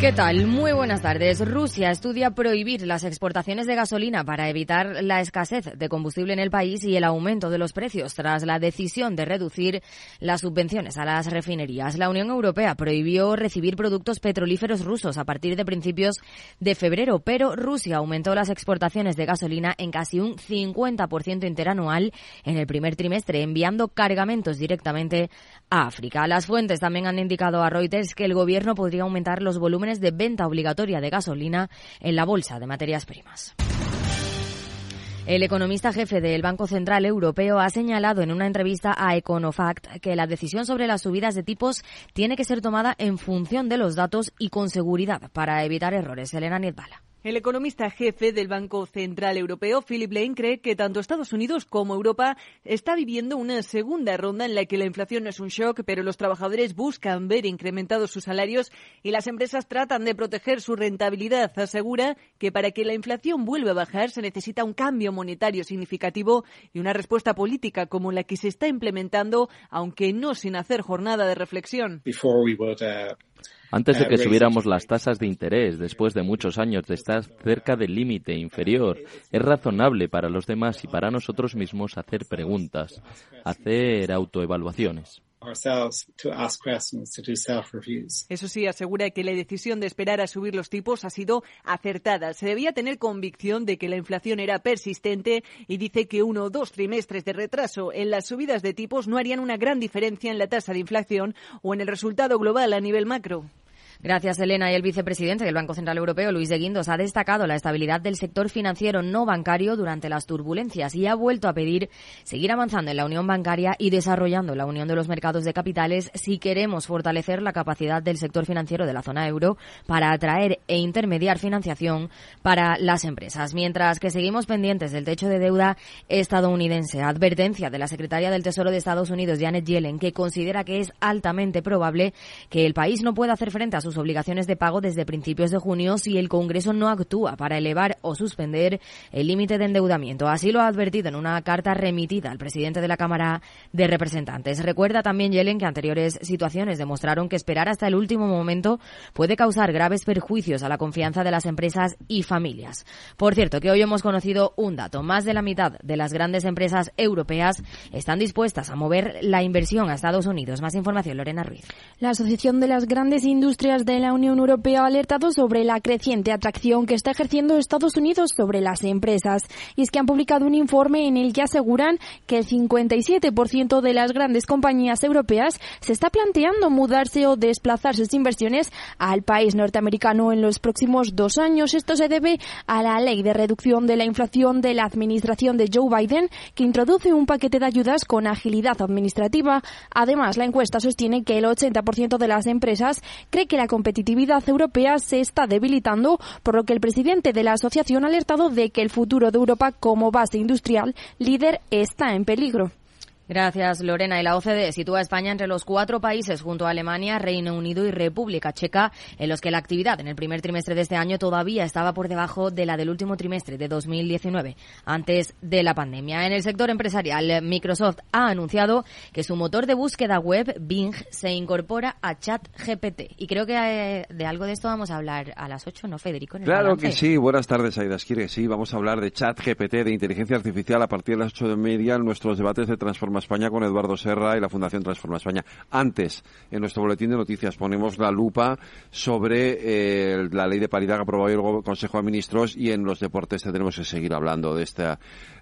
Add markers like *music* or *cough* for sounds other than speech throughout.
¿Qué tal? Muy buenas tardes. Rusia estudia prohibir las exportaciones de gasolina para evitar la escasez de combustible en el país y el aumento de los precios tras la decisión de reducir las subvenciones a las refinerías. La Unión Europea prohibió recibir productos petrolíferos rusos a partir de principios de febrero, pero Rusia aumentó las exportaciones de gasolina en casi un 50% interanual en el primer trimestre, enviando cargamentos directamente a África. Las fuentes también han indicado a Reuters que el gobierno podría aumentar los volúmenes de venta obligatoria de gasolina en la bolsa de materias primas. El economista jefe del Banco Central Europeo ha señalado en una entrevista a Econofact que la decisión sobre las subidas de tipos tiene que ser tomada en función de los datos y con seguridad para evitar errores. Elena Nietbala. El economista jefe del Banco Central Europeo, Philip Lane, cree que tanto Estados Unidos como Europa está viviendo una segunda ronda en la que la inflación no es un shock, pero los trabajadores buscan ver incrementados sus salarios y las empresas tratan de proteger su rentabilidad. Asegura que para que la inflación vuelva a bajar se necesita un cambio monetario significativo y una respuesta política como la que se está implementando, aunque no sin hacer jornada de reflexión. Antes de que subiéramos las tasas de interés, después de muchos años de estar cerca del límite inferior, es razonable para los demás y para nosotros mismos hacer preguntas, hacer autoevaluaciones. Eso sí, asegura que la decisión de esperar a subir los tipos ha sido acertada. Se debía tener convicción de que la inflación era persistente y dice que uno o dos trimestres de retraso en las subidas de tipos no harían una gran diferencia en la tasa de inflación o en el resultado global a nivel macro. Gracias, Elena. Y el vicepresidente del Banco Central Europeo, Luis de Guindos, ha destacado la estabilidad del sector financiero no bancario durante las turbulencias y ha vuelto a pedir seguir avanzando en la unión bancaria y desarrollando la unión de los mercados de capitales si queremos fortalecer la capacidad del sector financiero de la zona euro para atraer e intermediar financiación para las empresas. Mientras que seguimos pendientes del techo de deuda estadounidense, advertencia de la secretaria del Tesoro de Estados Unidos, Janet Yellen, que considera que es altamente probable que el país no pueda hacer frente a sus sus obligaciones de pago desde principios de junio si el Congreso no actúa para elevar o suspender el límite de endeudamiento. Así lo ha advertido en una carta remitida al presidente de la Cámara de Representantes. Recuerda también Yellen que anteriores situaciones demostraron que esperar hasta el último momento puede causar graves perjuicios a la confianza de las empresas y familias. Por cierto, que hoy hemos conocido un dato. Más de la mitad de las grandes empresas europeas están dispuestas a mover la inversión a Estados Unidos. Más información, Lorena Ruiz. La Asociación de las Grandes Industrias de la Unión Europea ha alertado sobre la creciente atracción que está ejerciendo Estados Unidos sobre las empresas. Y es que han publicado un informe en el que aseguran que el 57% de las grandes compañías europeas se está planteando mudarse o desplazar sus inversiones al país norteamericano en los próximos dos años. Esto se debe a la ley de reducción de la inflación de la administración de Joe Biden, que introduce un paquete de ayudas con agilidad administrativa. Además, la encuesta sostiene que el 80% de las empresas cree que la competitividad europea se está debilitando, por lo que el presidente de la asociación ha alertado de que el futuro de Europa como base industrial líder está en peligro. Gracias, Lorena. Y la OCDE sitúa a España entre los cuatro países junto a Alemania, Reino Unido y República Checa, en los que la actividad en el primer trimestre de este año todavía estaba por debajo de la del último trimestre de 2019, antes de la pandemia. En el sector empresarial, Microsoft ha anunciado que su motor de búsqueda web, Bing, se incorpora a ChatGPT. Y creo que eh, de algo de esto vamos a hablar a las 8, ¿no, Federico? claro que sí. Buenas tardes, Aida Esquire. Sí, vamos a hablar de ChatGPT, de inteligencia artificial, a partir de las 8 de media en nuestros debates de transformación España con Eduardo Serra y la Fundación Transforma España. Antes, en nuestro boletín de noticias ponemos la lupa sobre eh, la ley de paridad que aprobó el Consejo de Ministros y en los deportes tendremos que seguir hablando de este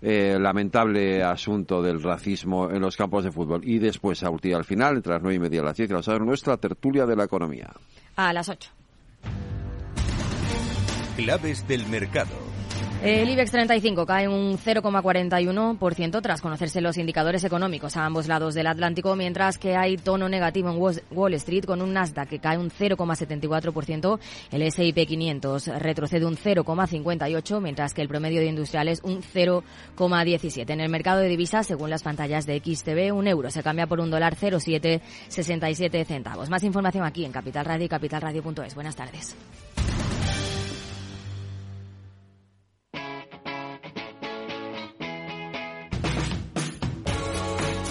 eh, lamentable asunto del racismo en los campos de fútbol. Y después, a al final, entre las nueve y media y las diez, vamos a ver nuestra tertulia de la economía. A las ocho. Claves del mercado. El IBEX 35 cae un 0,41% tras conocerse los indicadores económicos a ambos lados del Atlántico, mientras que hay tono negativo en Wall Street con un Nasdaq que cae un 0,74%, el S&P 500 retrocede un 0,58%, mientras que el promedio de industriales un 0,17%. En el mercado de divisas, según las pantallas de XTV, un euro se cambia por un dólar 0,767 centavos. Más información aquí en Capital Radio y capitalradio.es. Buenas tardes.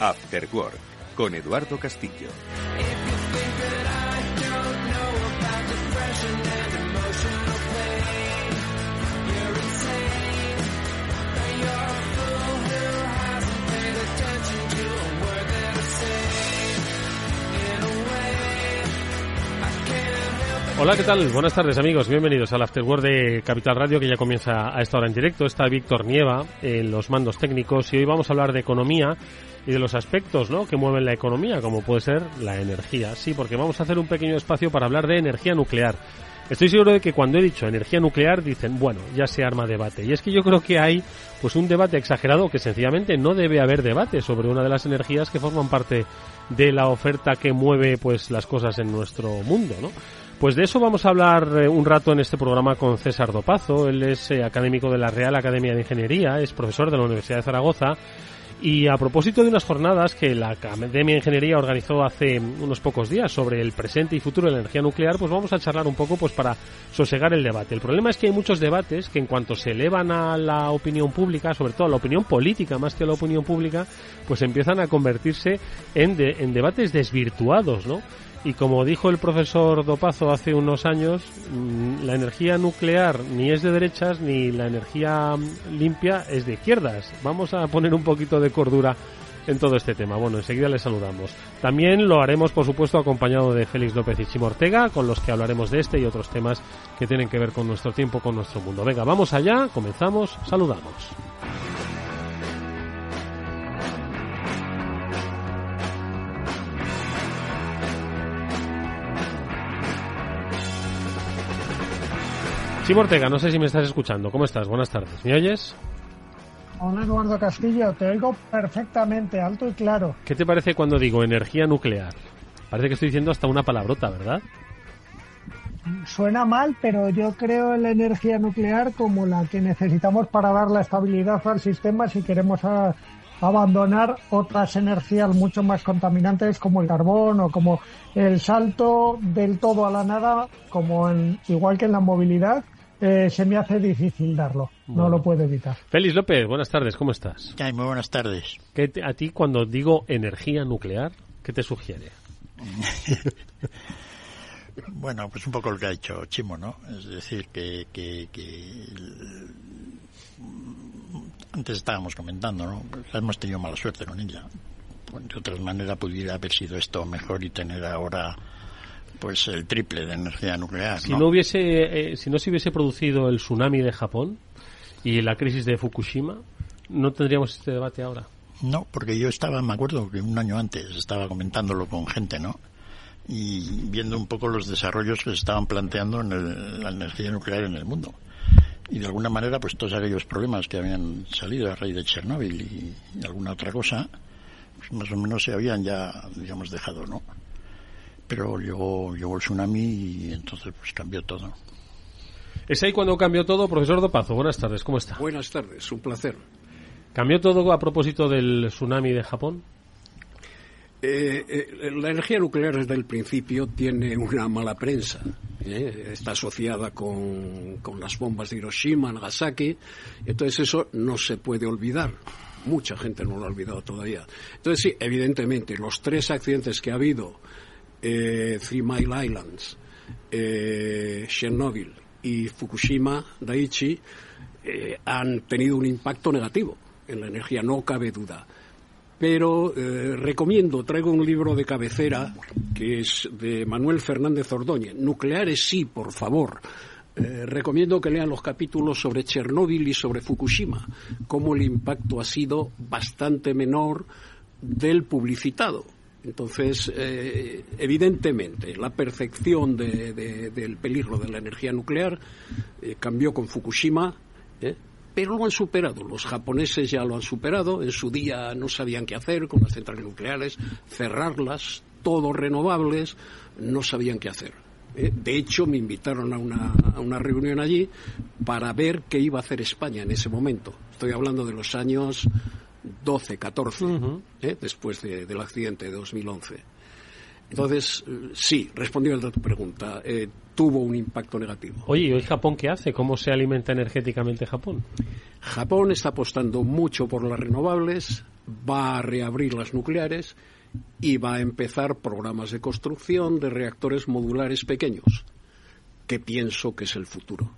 After Work con Eduardo Castillo. Hola, ¿qué tal? Buenas tardes, amigos. Bienvenidos al Afterword de Capital Radio, que ya comienza a esta hora en directo. Está Víctor Nieva en los mandos técnicos y hoy vamos a hablar de economía y de los aspectos ¿no? que mueven la economía, como puede ser la energía. Sí, porque vamos a hacer un pequeño espacio para hablar de energía nuclear. Estoy seguro de que cuando he dicho energía nuclear dicen, bueno, ya se arma debate. Y es que yo creo que hay pues un debate exagerado que sencillamente no debe haber debate sobre una de las energías que forman parte de la oferta que mueve pues las cosas en nuestro mundo, ¿no? Pues de eso vamos a hablar eh, un rato en este programa con César Dopazo. Él es eh, académico de la Real Academia de Ingeniería, es profesor de la Universidad de Zaragoza. Y a propósito de unas jornadas que la Academia de Ingeniería organizó hace unos pocos días sobre el presente y futuro de la energía nuclear, pues vamos a charlar un poco pues para sosegar el debate. El problema es que hay muchos debates que en cuanto se elevan a la opinión pública, sobre todo a la opinión política más que a la opinión pública, pues empiezan a convertirse en, en debates desvirtuados, ¿no? Y como dijo el profesor Dopazo hace unos años, mm, la energía nuclear ni es de derechas ni la energía mm, limpia es de izquierdas. Vamos a poner un poquito de cordura en todo este tema. Bueno, enseguida les saludamos. También lo haremos, por supuesto, acompañado de Félix López y Chimo Ortega, con los que hablaremos de este y otros temas que tienen que ver con nuestro tiempo, con nuestro mundo. Venga, vamos allá, comenzamos, saludamos. Chimo Ortega, no sé si me estás escuchando. ¿Cómo estás? Buenas tardes. ¿Me oyes? Hola Eduardo Castillo, te oigo perfectamente, alto y claro. ¿Qué te parece cuando digo energía nuclear? Parece que estoy diciendo hasta una palabrota, ¿verdad? Suena mal, pero yo creo en la energía nuclear como la que necesitamos para dar la estabilidad al sistema si queremos a, abandonar otras energías mucho más contaminantes como el carbón o como el salto del todo a la nada, como en, igual que en la movilidad, eh, se me hace difícil darlo. No lo puedo evitar. Félix López, buenas tardes, ¿cómo estás? muy buenas tardes. ¿Qué a ti cuando digo energía nuclear, qué te sugiere? *laughs* bueno, pues un poco lo que ha dicho Chimo, ¿no? Es decir, que, que, antes estábamos comentando, ¿no? Hemos tenido mala suerte con ella. De otra manera pudiera haber sido esto mejor y tener ahora pues el triple de energía nuclear. Si no, hubiese, eh, si no se hubiese producido el tsunami de Japón y la crisis de Fukushima, no tendríamos este debate ahora. No, porque yo estaba, me acuerdo que un año antes estaba comentándolo con gente, ¿no? Y viendo un poco los desarrollos que se estaban planteando en la energía nuclear en el mundo. Y de alguna manera, pues todos aquellos problemas que habían salido a raíz de Chernóbil y, alguna otra cosa, pues más o menos se habían ya, digamos, dejado, ¿no? Pero llegó, llegó el tsunami y entonces pues cambió todo. Es ahí cuando cambió todo, profesor Dopazo. Buenas tardes, ¿cómo está? Buenas tardes, un placer. ¿Cambió todo a propósito del tsunami de Japón? Eh, eh, la energía nuclear desde el principio tiene una mala prensa. ¿eh? Está asociada con, con, las bombas de Hiroshima, Nagasaki. Entonces eso no se puede olvidar. Mucha gente no lo ha olvidado todavía. Entonces sí, evidentemente, los tres accidentes que ha habido eh, Three Mile Islands, eh, Chernobyl y Fukushima Daiichi eh, han tenido un impacto negativo en la energía, no cabe duda. Pero eh, recomiendo, traigo un libro de cabecera que es de Manuel Fernández Ordóñez. Nucleares sí, por favor. Recomiendo que lean los capítulos sobre Chernóbil y sobre Fukushima, cómo el impacto ha sido bastante menor del publicitado. Entonces, eh, evidentemente, la percepción del peligro de la energía nuclear cambió con Fukushima, pero lo han superado. Los japoneses ya lo han superado. En su día no sabían qué hacer con las centrales nucleares, cerrarlas, todo renovables, no sabían qué hacer. ¿eh? De hecho, me invitaron a una, a una, reunión allí para ver qué iba a hacer España en ese momento. Estoy hablando de los años 12, 14, ¿eh? después del accidente de 2011. Entonces, sí, respondiendo a tu pregunta, eh, tuvo un impacto negativo. Oye, ¿y hoy Japón qué hace? ¿Cómo se alimenta energéticamente Japón? Japón está apostando mucho por las renovables, va a reabrir las nucleares y va a empezar programas de construcción de reactores modulares pequeños, que pienso que es el futuro.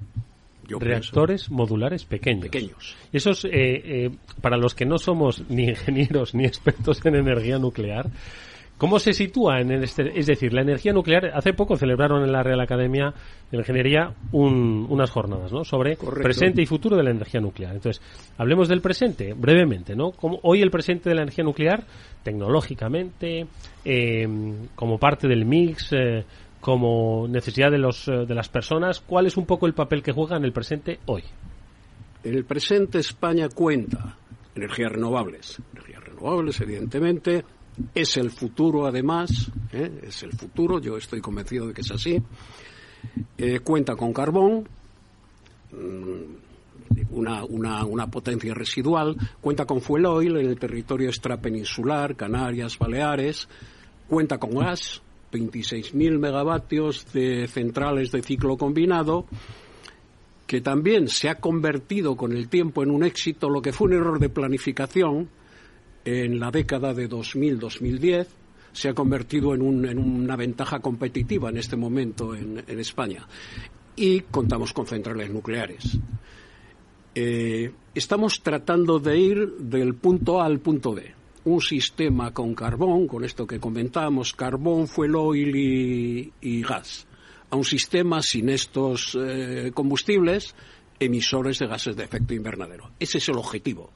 Reactores modulares pequeños. Pequeños. Esos, eh, eh, para los que no somos *laughs* ni ingenieros ni expertos en energía nuclear, ¿Cómo se sitúa en este, es decir, la energía nuclear? Hace poco celebraron en la Real Academia de Ingeniería unas jornadas, ¿no? Sobre presente y futuro de la energía nuclear. Entonces, hablemos del presente brevemente, ¿no? Como hoy el presente de la energía nuclear, tecnológicamente, eh, como parte del mix, eh, como necesidad de los eh, de las personas, ¿cuál es un poco el papel que juega en el presente hoy? En el presente España cuenta energías renovables, energías renovables, evidentemente es el futuro, además, ¿eh? es el futuro, yo estoy convencido de que es así. Eh, cuenta con carbón, mm, una, una, una, potencia residual, cuenta con fuel oil en el territorio extrapeninsular, Canarias, Baleares, cuenta con gas, 26.000 megavatios de centrales de ciclo combinado, que también se ha convertido con el tiempo en un éxito, lo que fue un error de planificación, en la década de 2000-2010 se ha convertido en, una ventaja competitiva en este momento en, España. Y contamos con centrales nucleares. Eh, estamos tratando de ir del punto A al punto B. Un sistema con carbón, con esto que comentamos, carbón, fuel oil y, gas, a un sistema sin estos eh, combustibles emisores de gases de efecto invernadero. Ese es el objetivo.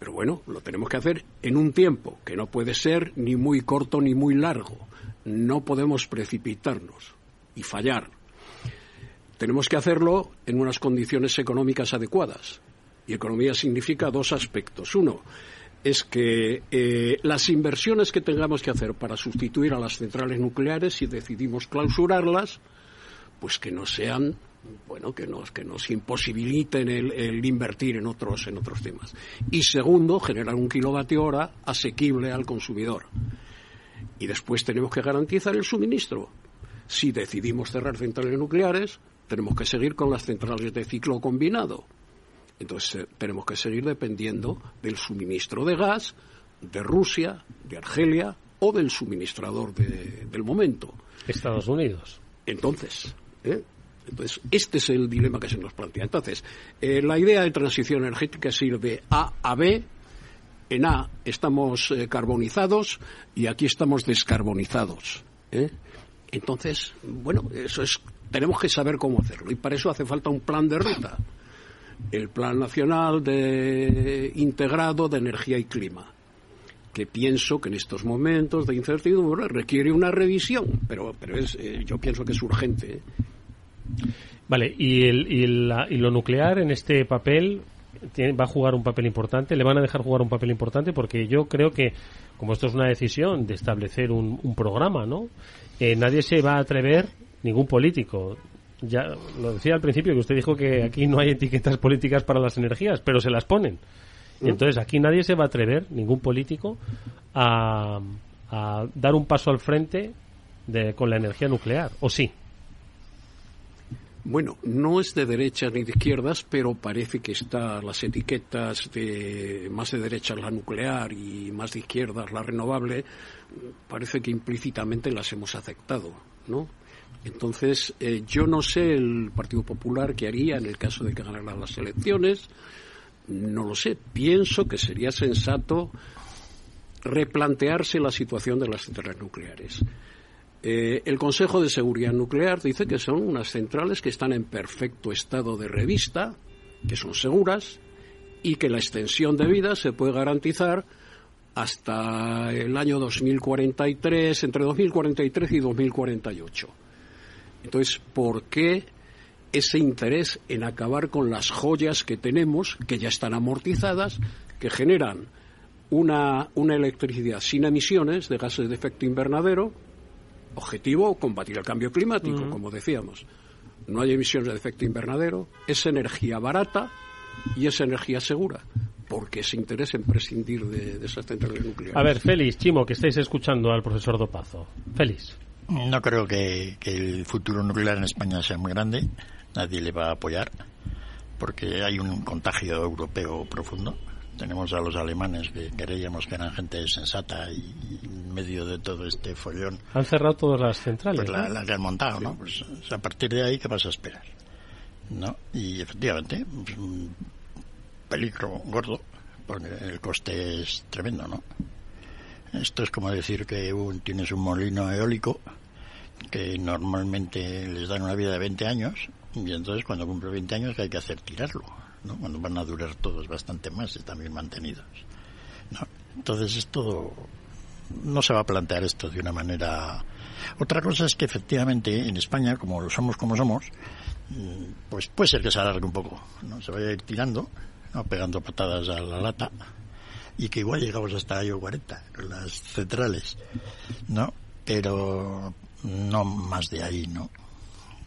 Pero bueno, lo tenemos que hacer en un tiempo que no puede ser ni muy corto ni muy largo. No podemos precipitarnos y fallar. Tenemos que hacerlo en unas condiciones económicas adecuadas. Y economía significa dos aspectos. Uno, es que eh, las inversiones que tengamos que hacer para sustituir a las centrales nucleares, si decidimos clausurarlas, pues que no sean bueno, que nos, que nos imposibiliten el, invertir en otros, en otros temas. Y segundo, generar un kilovatio hora asequible al consumidor. Y después tenemos que garantizar el suministro. Si decidimos cerrar centrales nucleares, tenemos que seguir con las centrales de ciclo combinado. Entonces eh, tenemos que seguir dependiendo del suministro de gas de Rusia, de Argelia o del suministrador del momento. Estados Unidos. Entonces, ¿eh? Entonces, este es el dilema que se nos plantea. Entonces, eh, la idea de transición energética es ir de A a B. En A estamos eh, carbonizados y aquí estamos descarbonizados. ¿eh? Entonces, bueno, eso es, tenemos que saber cómo hacerlo y para eso hace falta un plan de ruta. El Plan Nacional de Integrado de Energía y Clima que pienso que en estos momentos de incertidumbre requiere una revisión, pero, pero es, yo pienso que es urgente. Vale, y, el, y, lo nuclear en este papel va a jugar un papel importante, le van a dejar jugar un papel importante porque yo creo que, como esto es una decisión de establecer un, programa, ¿no? Eh, nadie se va a atrever, ningún político. Ya lo decía al principio que usted dijo que aquí no hay etiquetas políticas para las energías, pero se las ponen. Y ¿Mm? entonces aquí nadie se va a atrever, ningún político, a, a dar un paso al frente de, con la energía nuclear, ¿o sí? Bueno, no es de derechas ni de izquierdas, pero parece que está las etiquetas de más de derechas la nuclear y más de izquierdas la renovable, parece que implícitamente las hemos aceptado, ¿no? Entonces, eh, yo no sé el Partido Popular qué haría en el caso de que ganaran las elecciones. No lo sé. Pienso que sería sensato replantearse la situación de las centrales nucleares. Eh, el Consejo de Seguridad Nuclear dice que son unas centrales que están en perfecto estado de revista, que son seguras y que la extensión de vida se puede garantizar hasta el año 2043, entre 2043 y 2048. Entonces, ¿por qué ese interés en acabar con las joyas que tenemos, que ya están amortizadas, que generan una, una electricidad sin emisiones de gases de efecto invernadero, objetivo combatir el cambio climático, como decíamos. No hay emisiones de efecto invernadero, es energía barata y es energía segura porque se interesa en prescindir de, esas centrales nucleares. A ver, Félix, Chimo, que estáis escuchando al profesor Dopazo. Félix. No creo que, el futuro nuclear en España sea muy grande. Nadie le va a apoyar porque hay un contagio europeo profundo. Tenemos a los alemanes que creíamos que eran gente sensata y, en medio de todo este follón. Han cerrado todas las centrales. Pues la, que han montado, ¿no? Pues a partir de ahí, ¿qué vas a esperar? ¿No? Y efectivamente, pues, peligro gordo, porque el coste es tremendo, ¿no? Esto es como decir que tienes un molino eólico que normalmente les dan una vida de 20 años y entonces cuando cumple 20 años hay que hacer tirarlo, ¿no? Cuando van a durar todos bastante más y también mantenidos. ¿no? Entonces esto no se va a plantear esto de una manera. Otra cosa es que efectivamente en España, como somos como somos, pues puede ser que se alargue un poco, ¿no? Se vaya a ir tirando ¿no? pegando patadas a la lata y que igual llegamos hasta año 40 con las centrales, ¿no? Pero no más de ahí, ¿no?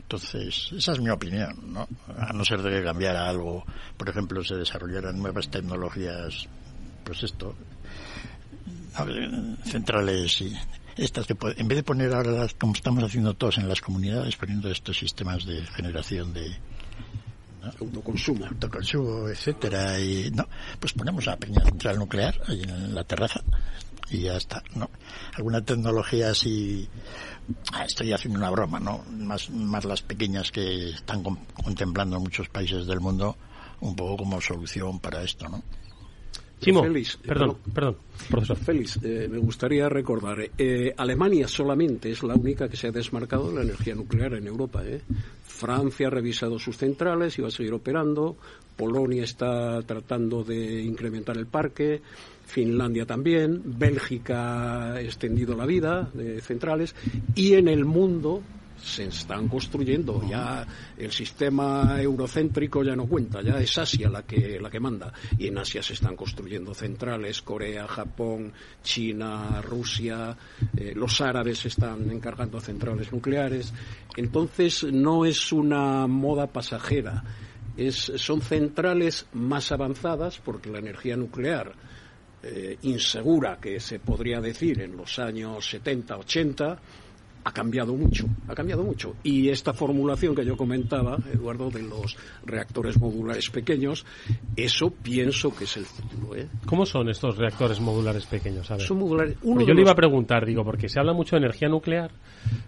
Entonces, esa es mi opinión, ¿no? A no ser de que cambiara algo, por ejemplo, se desarrollaran nuevas tecnologías, pues esto, centrales y estas que en vez de poner ahora como estamos haciendo todos en las comunidades poniendo estos sistemas de generación de, autoconsumo. Autoconsumo, etcétera. Y no, pues ponemos la pequeña central nuclear ahí en la terraza y ya está, ¿no? Alguna tecnología así, estoy haciendo una broma, ¿no? Más, más las pequeñas que están contemplando muchos países del mundo un poco como solución para esto, ¿no? Félix, perdón, perdón, profesor. Félix, eh, me gustaría recordar, eh, Alemania solamente es la única que se ha desmarcado de la energía nuclear en Europa. ¿eh? Francia ha revisado sus centrales y va a seguir operando. Polonia está tratando de incrementar el parque. Finlandia también. Bélgica ha extendido la vida de centrales. Y en el mundo se están construyendo. Ya el sistema eurocéntrico ya no cuenta, ya es Asia la que, la que manda. Y en Asia se están construyendo centrales, Corea, Japón, China, Rusia, eh, los árabes están encargando centrales nucleares. Entonces no es una moda pasajera. Es, son centrales más avanzadas porque la energía nuclear eh, insegura que se podría decir en los años 70, 80 ha cambiado mucho, ha cambiado mucho. Y esta formulación que yo comentaba, Eduardo, de los reactores modulares pequeños, eso pienso que es el futuro. ¿eh? ¿Cómo son estos reactores modulares pequeños? Son modulares. yo le iba a preguntar, digo, porque se habla mucho de energía nuclear,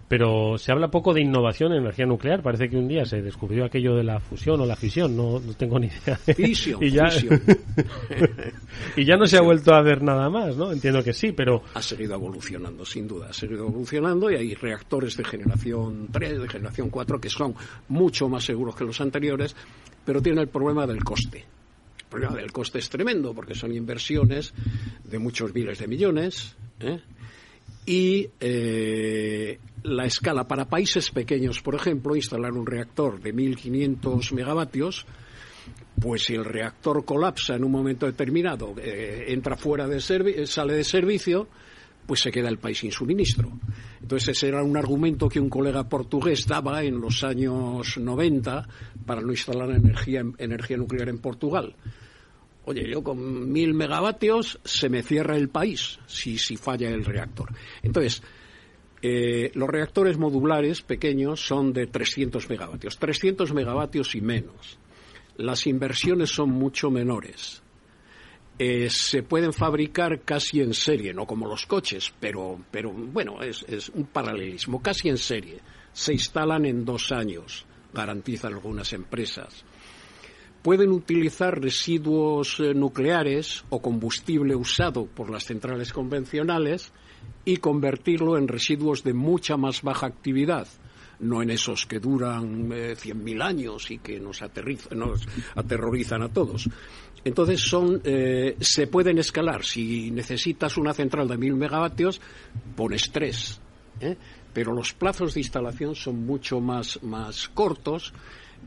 pero se habla poco de innovación en energía nuclear. Parece que un día se descubrió aquello de la fusión o la fisión, no, tengo ni idea. Fisión, *laughs* y ya, *laughs* y ya no se ha vuelto a ver nada más, ¿no? Entiendo que sí, pero... Ha seguido evolucionando, sin duda, ha seguido evolucionando y hay reactores de generación 3, de generación 4, que son mucho más seguros que los anteriores, pero tienen el problema del coste. El problema del coste es tremendo, porque son inversiones de muchos miles de millones, ¿eh? y eh, la escala para países pequeños, por ejemplo, instalar un reactor de 1.500 megavatios, pues si el reactor colapsa en un momento determinado, eh, entra fuera de sale de servicio, pues se queda el país sin suministro. Entonces ese era un argumento que un colega portugués daba en los años 90 para no instalar energía, energía nuclear en Portugal. Oye, yo con mil megavatios se me cierra el país si, si falla el reactor. Entonces, eh, los reactores modulares pequeños son de 300 megavatios, 300 megavatios y menos. Las inversiones son mucho menores. Eh, se pueden fabricar casi en serie, no como los coches, pero, pero bueno, es, un paralelismo, casi en serie. se instalan en dos años, garantizan algunas empresas. Pueden utilizar residuos eh, nucleares o combustible usado por las centrales convencionales y convertirlo en residuos de mucha más baja actividad, no en esos que duran eh, 100.000 años y que nos, nos, aterrorizan a todos. Entonces son, eh, se pueden escalar. Si necesitas una central de 1.000 megavatios, pones tres. ¿eh? Pero los plazos de instalación son mucho más, más cortos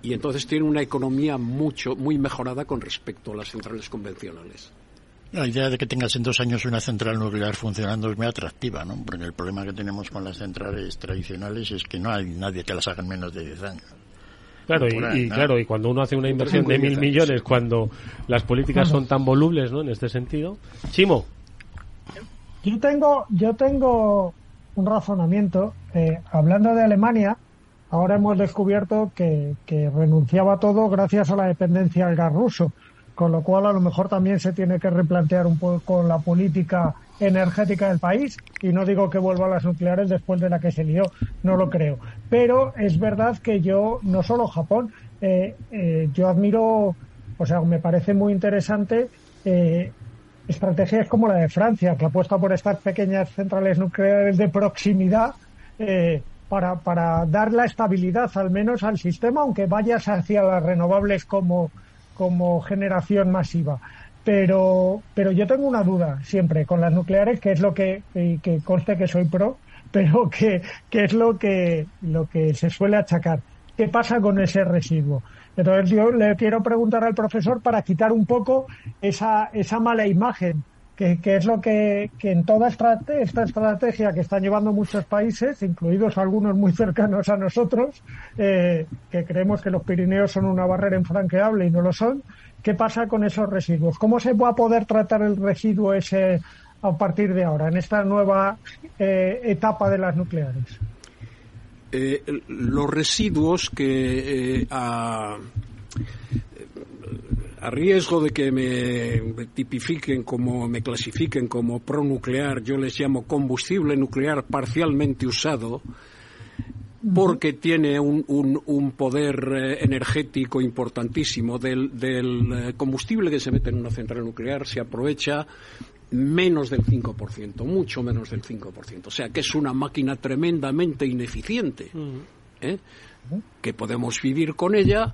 y entonces tiene una economía mucho, muy mejorada con respecto a las centrales convencionales. La idea de que tengas en dos años una central nuclear funcionando es muy atractiva, ¿no? Porque el problema que tenemos con las centrales tradicionales es que no hay nadie que las haga en menos de 10 años. Claro, y, y claro, y cuando uno hace una inversión de mil millones, cuando las políticas son tan volubles, ¿no? En este sentido. Chimo. Yo tengo, yo tengo un razonamiento. Eh, hablando de Alemania, ahora hemos descubierto que, que renunciaba a todo gracias a la dependencia del gas ruso con lo cual a lo mejor también se tiene que replantear un poco la política energética del país y no digo que vuelva a las nucleares después de la que se lió, no lo creo. Pero es verdad que yo, no solo Japón, eh, eh, yo admiro, o sea, me parece muy interesante eh, estrategias como la de Francia, que apuesta por estas pequeñas centrales nucleares de proximidad para, para dar la estabilidad al menos al sistema, aunque vayas hacia las renovables como como generación masiva. Pero, pero yo tengo una duda siempre con las nucleares, que es lo que, que conste que soy pro, *laughs* pero que, que es lo que, lo que se suele achacar. ¿Qué pasa con ese residuo? Entonces yo le quiero preguntar al profesor para quitar un poco esa, esa mala imagen que, que, es lo que, que en toda esta, esta estrategia que están llevando muchos países, incluidos algunos muy cercanos a nosotros, eh, que creemos que los Pirineos son una barrera infranqueable y no lo son, ¿qué pasa con esos residuos? ¿Cómo se va a poder tratar el residuo ese a partir de ahora, en esta nueva eh, etapa de las nucleares? Eh, los residuos que eh, a, a riesgo de que me tipifiquen como, me clasifiquen como pronuclear, yo les llamo combustible nuclear parcialmente usado, porque tiene un, un, un poder eh, energético importantísimo. Del, del eh, combustible que se mete en una central nuclear se aprovecha menos del 5%, mucho menos del 5%. O sea que es una máquina tremendamente ineficiente, ¿eh? que podemos vivir con ella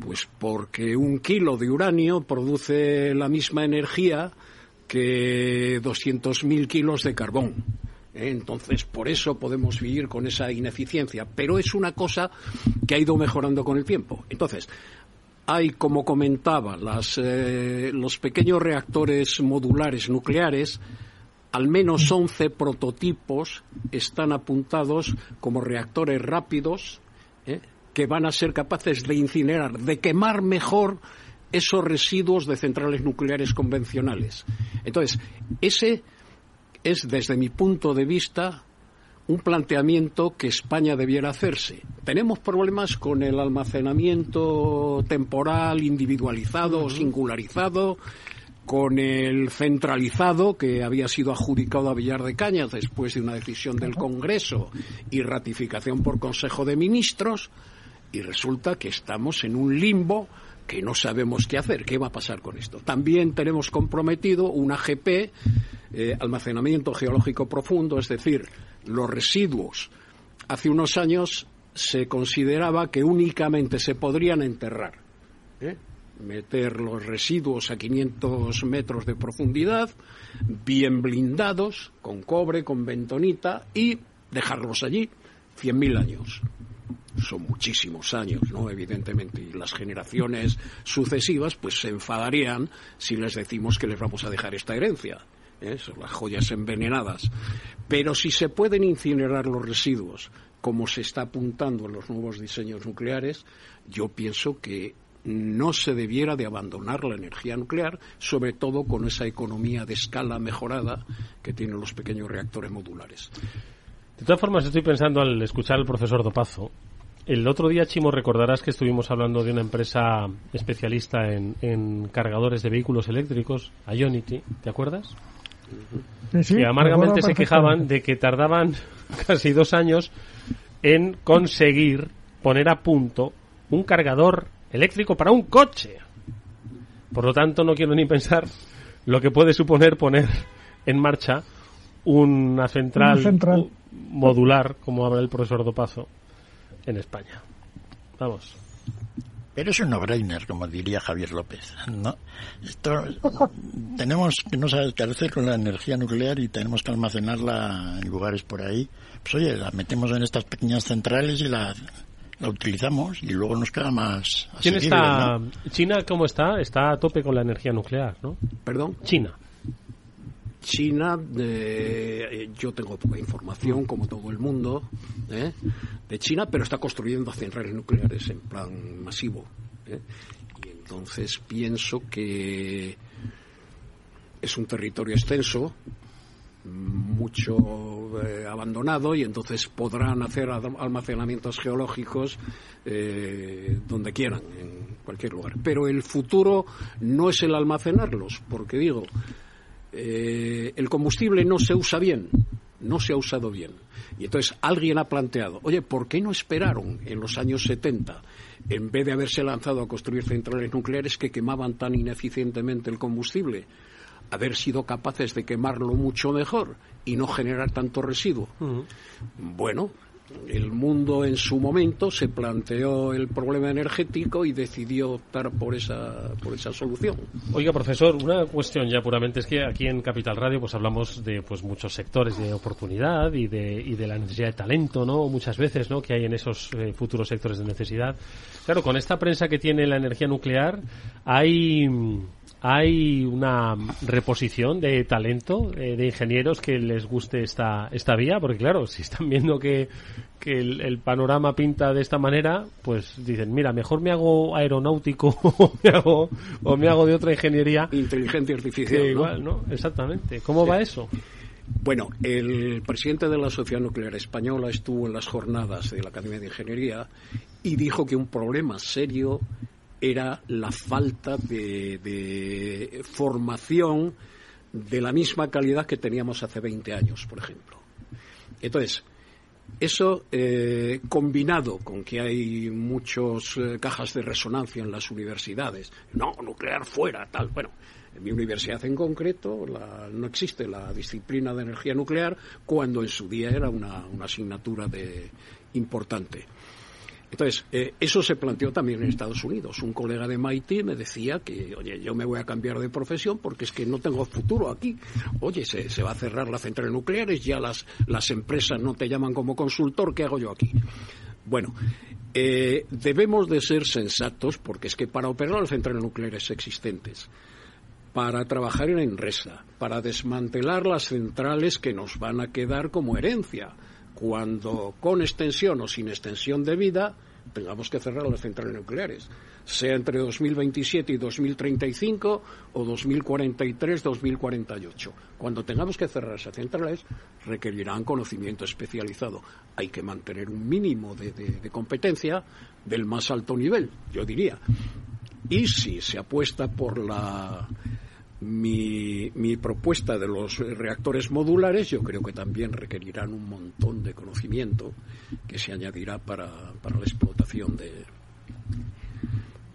pues porque un kilo de uranio produce la misma energía que 200.000 kilos de carbón. ¿Eh? Entonces, por eso podemos vivir con esa ineficiencia. Pero es una cosa que ha ido mejorando con el tiempo. Entonces, hay, como comentaba, las, eh, los pequeños reactores modulares nucleares, al menos 11 prototipos están apuntados como reactores rápidos, ¿eh? que van a ser capaces de incinerar, de quemar mejor esos residuos de centrales nucleares convencionales. Entonces, ese es, desde mi punto de vista, un planteamiento que España debiera hacerse. Tenemos problemas con el almacenamiento temporal, individualizado o singularizado, con el centralizado que había sido adjudicado a Villar de Cañas después de una decisión del Congreso y ratificación por Consejo de Ministros y resulta que estamos en un limbo que no sabemos qué hacer, qué va a pasar con esto. También tenemos comprometido un AGP, eh, almacenamiento geológico profundo, es decir, los residuos. Hace unos años se consideraba que únicamente se podrían enterrar. ¿eh? Meter los residuos a 500 metros de profundidad, bien blindados, con cobre, con bentonita, y dejarlos allí 100.000 años son muchísimos años, ¿no? Evidentemente, y las generaciones sucesivas, pues se enfadarían si les decimos que les vamos a dejar esta herencia. ¿eh? Son las joyas envenenadas. Pero si se pueden incinerar los residuos, como se está apuntando en los nuevos diseños nucleares, yo pienso que no se debiera de abandonar la energía nuclear, sobre todo con esa economía de escala mejorada que tienen los pequeños reactores modulares. De todas formas, estoy pensando al escuchar al profesor Dopazo. El otro día, Chimo, recordarás que estuvimos hablando de una empresa especialista en, en cargadores de vehículos eléctricos, Ionity, ¿te acuerdas? Sí, que me amargamente se quejaban de que tardaban *laughs* casi dos años en conseguir poner a punto un cargador eléctrico para un coche. Por lo tanto, no quiero ni pensar lo que puede suponer poner en marcha una central, central. modular, como habla el profesor Dopazo, en España. Vamos. Pero es un no-brainer, como diría Javier López. ¿no? Esto, *laughs* tenemos que no saber qué hacer con la energía nuclear y tenemos que almacenarla en lugares por ahí. Pues oye, la metemos en estas pequeñas centrales y la, la utilizamos y luego nos queda más. ¿Quién está? ¿no? China, ¿cómo está? Está a tope con la energía nuclear, ¿no? ¿Perdón? China. China, eh, yo tengo poca información, como todo el mundo, ¿eh? de China, pero está construyendo centrales nucleares en plan masivo. ¿eh? Y entonces pienso que es un territorio extenso, mucho abandonado, y entonces podrán hacer almacenamientos geológicos donde quieran, en cualquier lugar. Pero el futuro no es el almacenarlos, porque digo, eh, el combustible no se usa bien, no se ha usado bien. Y entonces alguien ha planteado, oye, ¿por qué no esperaron en los años 70, en vez de haberse lanzado a construir centrales nucleares que quemaban tan ineficientemente el combustible? Haber sido capaces de quemarlo mucho mejor y no generar tanto residuo. Bueno, el mundo en su momento se planteó el problema energético y decidió optar por esa, por esa solución. Oiga, profesor, una cuestión ya puramente es que aquí en Capital Radio pues hablamos de pues muchos sectores de oportunidad y de, y de la necesidad de talento, ¿no? Muchas veces, ¿no? Que hay en esos eh, futuros sectores de necesidad. Claro, con esta prensa que tiene la energía nuclear hay hay una reposición de talento eh, de ingenieros que les guste esta esta vía, porque claro, si están viendo que que el, el panorama pinta de esta manera, pues dicen, mira, mejor me hago aeronáutico *laughs* o me hago, o me hago de otra ingeniería. Inteligencia artificial. Igual, ¿no? Exactamente. ¿Cómo va eso? Bueno, el presidente de la Sociedad Nuclear Española estuvo en las jornadas de la Academia de Ingeniería y dijo que un problema serio era la falta de, formación de la misma calidad que teníamos hace 20 años, por ejemplo. Entonces, eso eh, combinado con que hay muchos eh, cajas de resonancia en las universidades, no, nuclear fuera, tal, bueno, en mi universidad en concreto la- no existe la disciplina de energía nuclear cuando en su día era una, una asignatura de, importante. Entonces, eh, eso se planteó también en Estados Unidos. Un colega de MIT me decía que, oye, yo me voy a cambiar de profesión porque es que no tengo futuro aquí. Oye, se, se va a cerrar las centrales nucleares, ya las, las empresas no te llaman como consultor, ¿qué hago yo aquí? Bueno, eh, debemos de ser sensatos porque es que para operar las centrales nucleares existentes, para trabajar en Enresa, para desmantelar las centrales que nos van a quedar como herencia, cuando con extensión o sin extensión de vida tengamos que cerrar las centrales nucleares, sea entre 2027 y 2035 o 2043-2048. Cuando tengamos que cerrar esas centrales requerirán conocimiento especializado. Hay que mantener un mínimo de, de- competencia del más alto nivel, yo diría. Y si se apuesta por la mi, mi propuesta de los reactores modulares, yo creo que también requerirán un montón de conocimiento que se añadirá para, para la explotación de.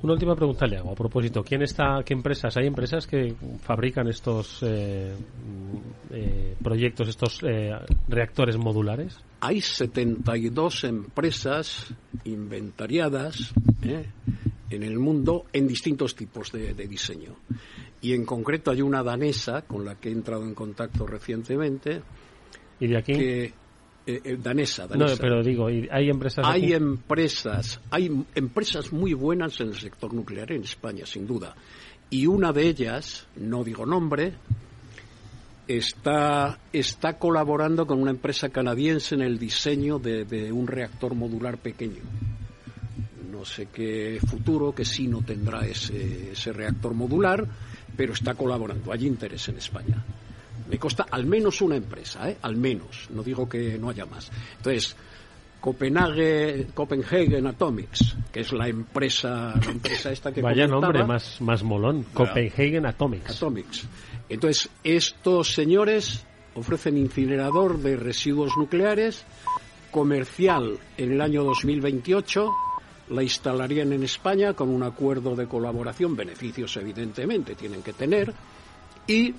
Una última pregunta le hago a propósito. ¿Quién está, qué empresas? ¿Hay empresas que fabrican estos eh, mm, eh, proyectos, estos eh, reactores modulares? Hay 72 empresas inventariadas ¿eh? en el mundo en distintos tipos de, de diseño. Y en concreto hay una danesa con la que he entrado en contacto recientemente. ¿Y de aquí? Que, eh, eh, danesa, No, danesa. pero digo, ¿y ¿hay empresas Hay aquí? empresas, hay empresas muy buenas en el sector nuclear en España, sin duda. Y una de ellas, no digo nombre, está, está colaborando con una empresa canadiense en el diseño de, de un reactor modular pequeño. No sé qué futuro, que sí no tendrá ese, ese reactor modular, pero está colaborando. Hay interés en España. Me consta al menos una empresa, ¿eh? al menos. No digo que no haya más. Entonces, Copenhague, Copenhagen Atomics, que es la empresa, la empresa esta que Vaya nombre más, más molón. Copenhagen Atomics. Atomics. Entonces, estos señores ofrecen incinerador de residuos nucleares comercial en el año 2028, la instalarían en España con un acuerdo de colaboración, beneficios evidentemente tienen que tener, y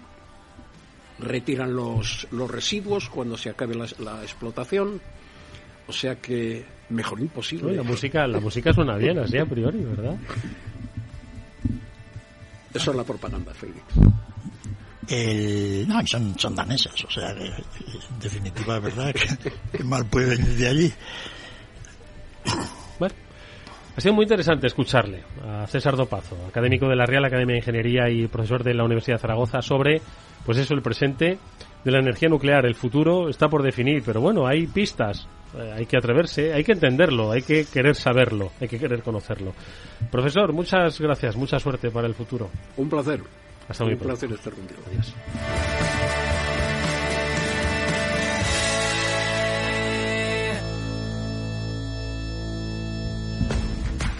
retiran los, los residuos cuando se acabe la, la explotación. O sea que mejor imposible. la música, la música suena bien así a priori, ¿verdad? Eso es la propaganda, Félix. El, no, son, son danesas, o sea, en definitiva verdad que mal puede venir de allí. Ha sido muy interesante escucharle a César Dopazo, académico de la Real Academia de Ingeniería y profesor de la Universidad de Zaragoza, sobre, pues eso, el presente de la energía nuclear. El futuro está por definir, pero bueno, hay pistas, eh, hay que atreverse, hay que entenderlo, hay que querer saberlo, hay que querer conocerlo. Profesor, muchas gracias, mucha suerte para el futuro. Un placer. Hasta muy Un pronto. placer estar contigo. Adiós.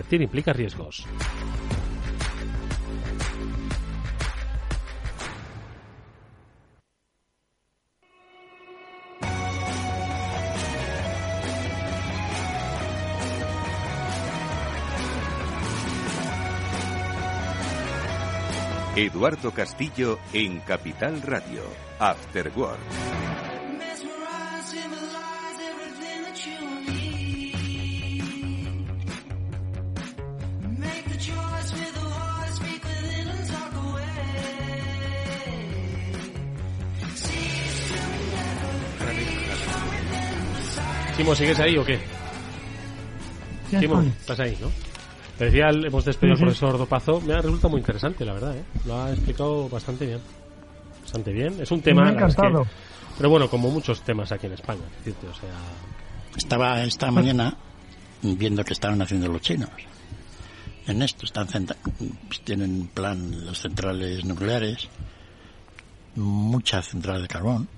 Invertir implica riesgos. Eduardo Castillo en Capital Radio. After Work. Timo, ¿sigues ahí o qué? Ya Timo, estás ahí, ¿no? Te decía, hemos despedido al profesor Dopazo. Me ha resultado muy interesante, la verdad, ¿eh? Lo ha explicado bastante bien. Bastante bien. Es un tema... Me ha es que- encantado. pero bueno, como muchos temas aquí en España, es decirte, o sea... Estaba esta mañana viendo que estaban haciendo los chinos. En esto están tienen en plan las centrales nucleares, muchas centrales de carbón,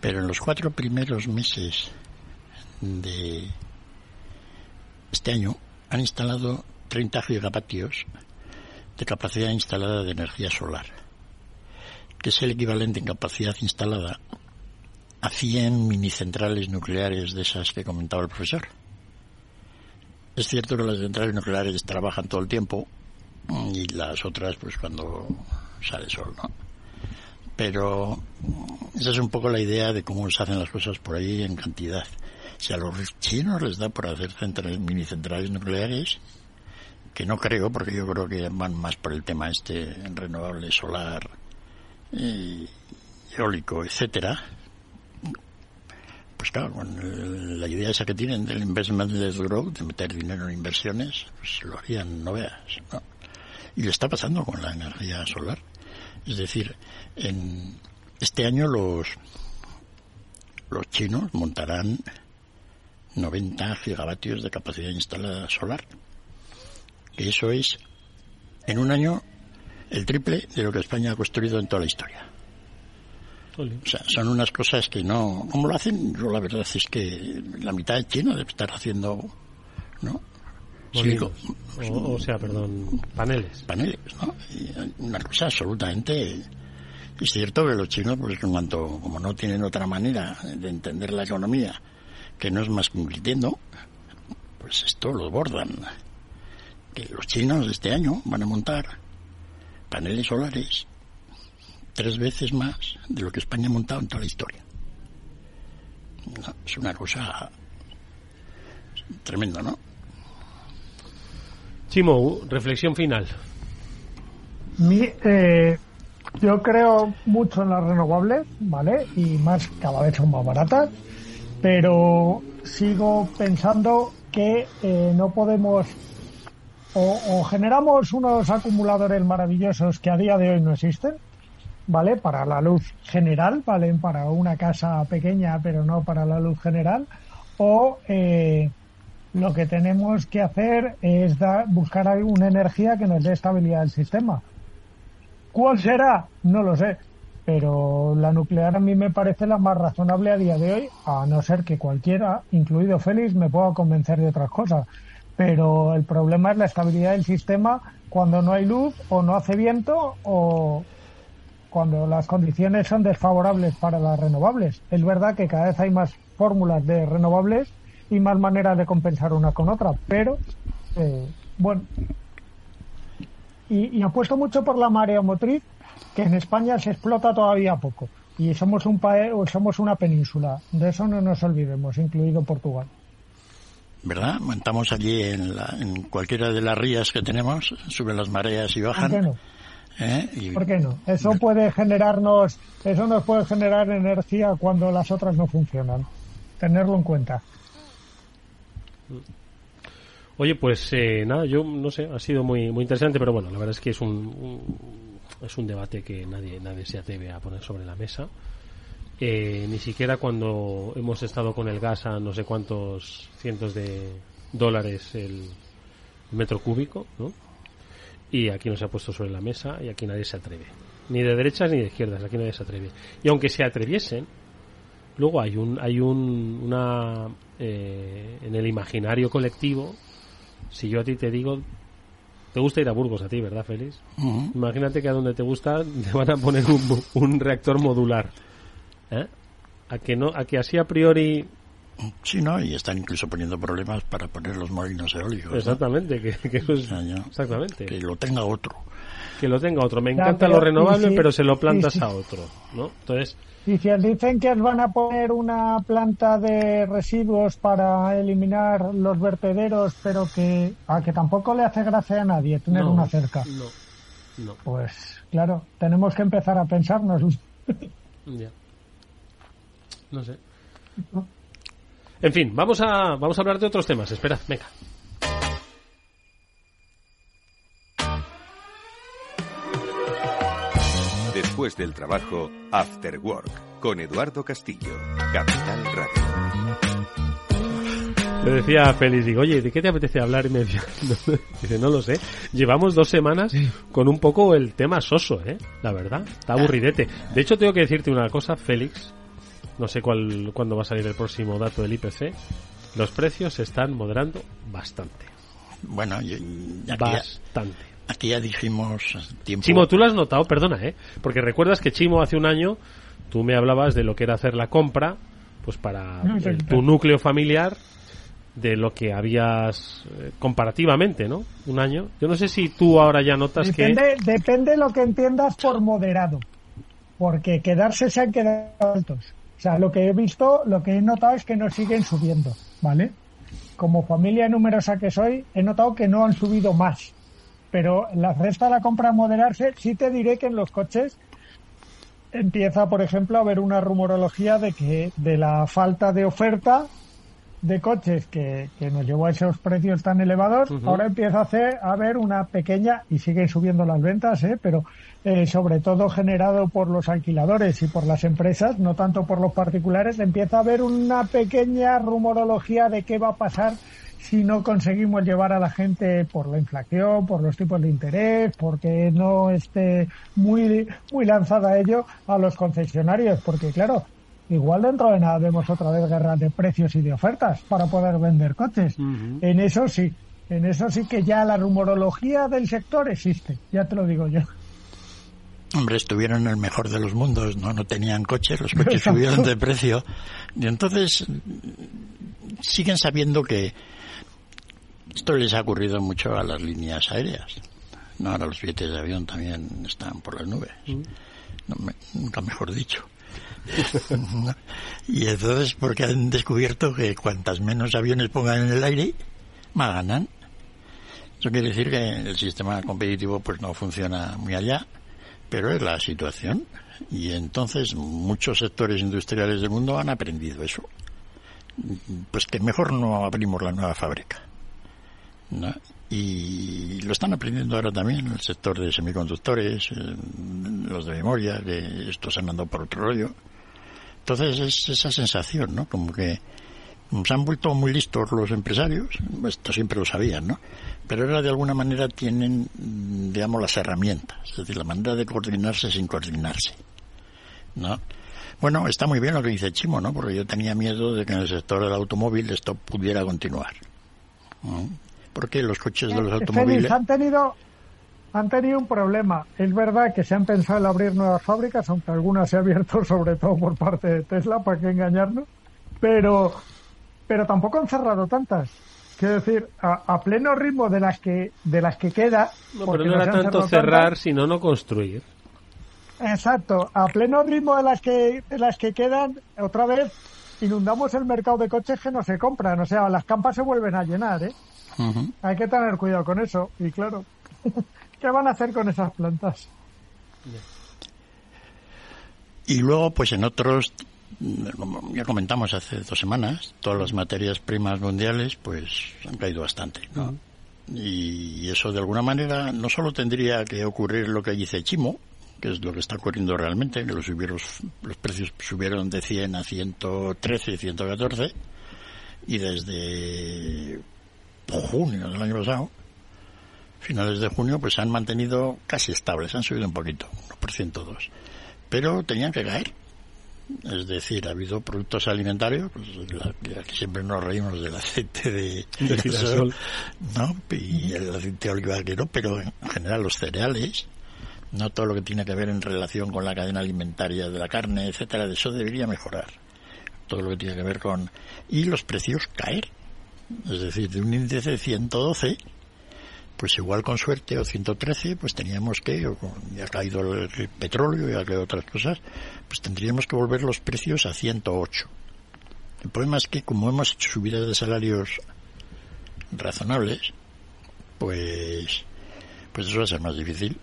pero en los cuatro primeros meses de este año han instalado 30 gigavatios de capacidad instalada de energía solar, que es el equivalente en capacidad instalada a 100 minicentrales nucleares de esas que comentaba el profesor. Es cierto que las centrales nucleares trabajan todo el tiempo y las otras pues cuando sale sol, ¿no? Pero esa es un poco la idea de cómo se hacen las cosas por ahí en cantidad. Si a los chinos les da por hacer centrales, minicentrales nucleares, que no creo, porque yo creo que van más por el tema este renovable solar, y eólico, etcétera, pues claro, con la idea esa que tienen del investment-led growth, de meter dinero en inversiones, pues lo harían, no veas, ¿no? Y le está pasando con la energía solar. Es decir, en este año los, los chinos montarán 90 gigavatios de capacidad instalada solar. Que eso es, en un año, el triple de lo que España ha construido en toda la historia. O sea, son unas cosas que no... ¿Cómo lo hacen? Yo la verdad es que la mitad de China debe estar haciendo, ¿no? Molinos. O, o sea, perdón, paneles. paneles, ¿no? Y una cosa absolutamente... Es cierto que los chinos, pues en cuanto, como no tienen otra manera de entender la economía, que no es más que invirtiendo, pues esto lo bordan. Que los chinos este año van a montar paneles solares tres veces más de lo que España ha montado en toda la historia. No, es una cosa tremenda, ¿no? Chimo, reflexión final. Mi, eh, yo creo mucho en las renovables, ¿vale? Y más, cada vez son más baratas, pero sigo pensando que eh, no podemos o, generamos unos acumuladores maravillosos que a día de hoy no existen, ¿vale? Para la luz general, ¿vale? Para una casa pequeña, pero no para la luz general. o eh, lo que tenemos que hacer es buscar una energía que nos dé estabilidad al sistema. ¿Cuál será? No lo sé. Pero la nuclear a mí me parece la más razonable a día de hoy, a no ser que cualquiera, incluido Félix, me pueda convencer de otras cosas. Pero el problema es la estabilidad del sistema cuando no hay luz o no hace viento o cuando las condiciones son desfavorables para las renovables. Es verdad que cada vez hay más fórmulas de renovables y más maneras de compensar una con otra, pero eh, bueno. Y, y apuesto mucho por la marea motriz, que en España se explota todavía poco. Y somos un país, somos una península. De eso no nos olvidemos, incluido Portugal. ¿Verdad? Montamos allí en, en cualquiera de las rías que tenemos, suben las mareas y bajan. ¿Por qué no? ¿Eh? ¿Por qué no? Eso puede generarnos, eso nos puede generar energía cuando las otras no funcionan. Tenerlo en cuenta. Oye, pues eh, nada, yo no sé, ha sido muy muy interesante, pero bueno, la verdad es que es un, es un debate que nadie nadie se atreve a poner sobre la mesa. Eh, ni siquiera cuando hemos estado con el gas a no sé cuántos cientos de dólares el metro cúbico, ¿no? Y aquí no se ha puesto sobre la mesa y aquí nadie se atreve. Ni de derechas ni de izquierdas, aquí nadie se atreve. Y aunque se atreviesen, luego hay un hay un una eh, en el imaginario colectivo si yo a ti te digo te gusta ir a Burgos a ti verdad Félix imagínate que a donde te gusta te van a poner un, un reactor modular ¿Eh? a que no a que así a priori Sí, ¿no? Y están incluso poniendo problemas para poner los molinos eólicos. Exactamente, que, eso es, exactamente. Que lo tenga otro. Que lo tenga otro. Me encanta lo renovable, pero se lo plantas a otro, ¿no? Entonces, y si os dicen que os van a poner una planta de residuos para eliminar los vertederos, pero que a que tampoco le hace gracia a nadie tener una cerca. No, no. Pues claro, tenemos que empezar a pensarnos. *laughs* ya. No sé. En fin, vamos a, vamos a hablar de otros temas. Espera, venga. Después del trabajo, After Work, con Eduardo Castillo, Capital Radio. Le decía a Félix, digo, oye, ¿de qué te apetece hablar? Y me decía, *laughs* no, dice, no lo sé. Llevamos dos semanas con un poco el tema soso, ¿eh? La verdad, está aburridete. De hecho, tengo que decirte una cosa, Félix. No sé cuál, cuándo va a salir el próximo dato del IPC. Los precios se están moderando bastante. Bueno, yo, bastante. Aquí ya dijimos tiempo. Chimo, tú lo has notado, perdona, ¿eh? Porque recuerdas que Chimo hace un año tú me hablabas de lo que era hacer la compra, pues para tu núcleo familiar, de lo que habías eh, comparativamente, ¿no? Un año. Yo no sé si tú ahora ya notas que. Depende lo que entiendas por moderado. Porque quedarse se han quedado altos. O sea, lo que he visto, lo que he notado es que no siguen subiendo, ¿vale? Como familia numerosa que soy, he notado que no han subido más pero la resta de la compra a moderarse, sí te diré que en los coches empieza, por ejemplo, a haber una rumorología de que de la falta de oferta de coches que, nos llevó a esos precios tan elevados, ahora empieza a, hacer, a haber una pequeña, y siguen subiendo las ventas, ¿eh? pero eh, sobre todo generado por los alquiladores y por las empresas, no tanto por los particulares, empieza a haber una pequeña rumorología de qué va a pasar si no conseguimos llevar a la gente por la inflación, por los tipos de interés, porque no esté muy, muy lanzada a ello a los concesionarios, porque claro, igual dentro de nada vemos otra vez guerra de precios y de ofertas para poder vender coches. En eso sí, en eso sí que ya la rumorología del sector existe, ya te lo digo yo. Hombre, estuvieron en el mejor de los mundos, ¿no? No tenían coches, los coches *laughs* subieron de precio. Y entonces siguen sabiendo que esto les ha ocurrido mucho a las líneas aéreas. No, ahora los billetes de avión también están por las nubes. Mm. nunca mejor dicho. *laughs* y entonces, porque han descubierto que cuantas menos aviones pongan en el aire, más ganan. Eso quiere decir que el sistema competitivo pues no funciona muy allá, pero es la situación. Y entonces muchos sectores industriales del mundo han aprendido eso. Pues que mejor no abrimos la nueva fábrica y lo están aprendiendo ahora también en el sector de semiconductores, eh, los de memoria, que estos han andado por otro rollo. Entonces es esa sensación, ¿no? Como que se han vuelto muy listos los empresarios, esto siempre lo sabían, ¿no? Pero ahora de alguna manera tienen, digamos, las herramientas, es decir, la manera de coordinarse sin coordinarse, ¿no? Bueno, está muy bien lo que dice Chimo, ¿no? Porque yo tenía miedo de que en el sector del automóvil esto pudiera continuar. Porque los coches de los automóviles... han tenido han tenido un problema. Es verdad que se han pensado en abrir nuevas fábricas, aunque algunas se han abierto *laughs* sobre todo por parte de Tesla, para que engañarnos, pero, pero tampoco han cerrado tantas. Quiero decir, a, pleno ritmo de las que de las que queda. No, pero no era tanto cerrar, sino no construir. Exacto, a pleno ritmo de las que de las que quedan, otra vez inundamos el mercado de coches que no se compran, o sea, las campas se vuelven a llenar, ¿eh? Hay que tener cuidado con eso, y claro. *laughs* ¿Qué van a hacer con esas plantas? Y luego, pues en otros, ya comentamos hace dos semanas, todas las materias primas mundiales, pues han caído bastante, ¿no? Y eso de alguna manera no solo tendría que ocurrir lo que dice Chimo, que es lo que está ocurriendo realmente, que los, los precios subieron de 100 a 113, 114, y desde junio del año pasado, finales de junio, pues se han mantenido casi estables, han subido un poquito, 1% dos. Pero tenían que caer. Es decir, ha habido productos alimentarios, pues, aquí siempre nos reímos del aceite de, *laughs* girasol, ¿no? Y el aceite de oliva no, pero en general los cereales, no todo lo que tiene que ver en relación con la cadena alimentaria de la carne, etcétera, de eso debería mejorar. Todo lo que tiene que ver con y los precios caer. Es decir, de un índice de 112 pues igual con suerte o 113 pues teníamos que ya ha caído el, petróleo y ha caído otras cosas pues tendríamos que volver los precios a 108 el problema es que como hemos hecho subidas de salarios razonables pues pues eso va a ser más difícil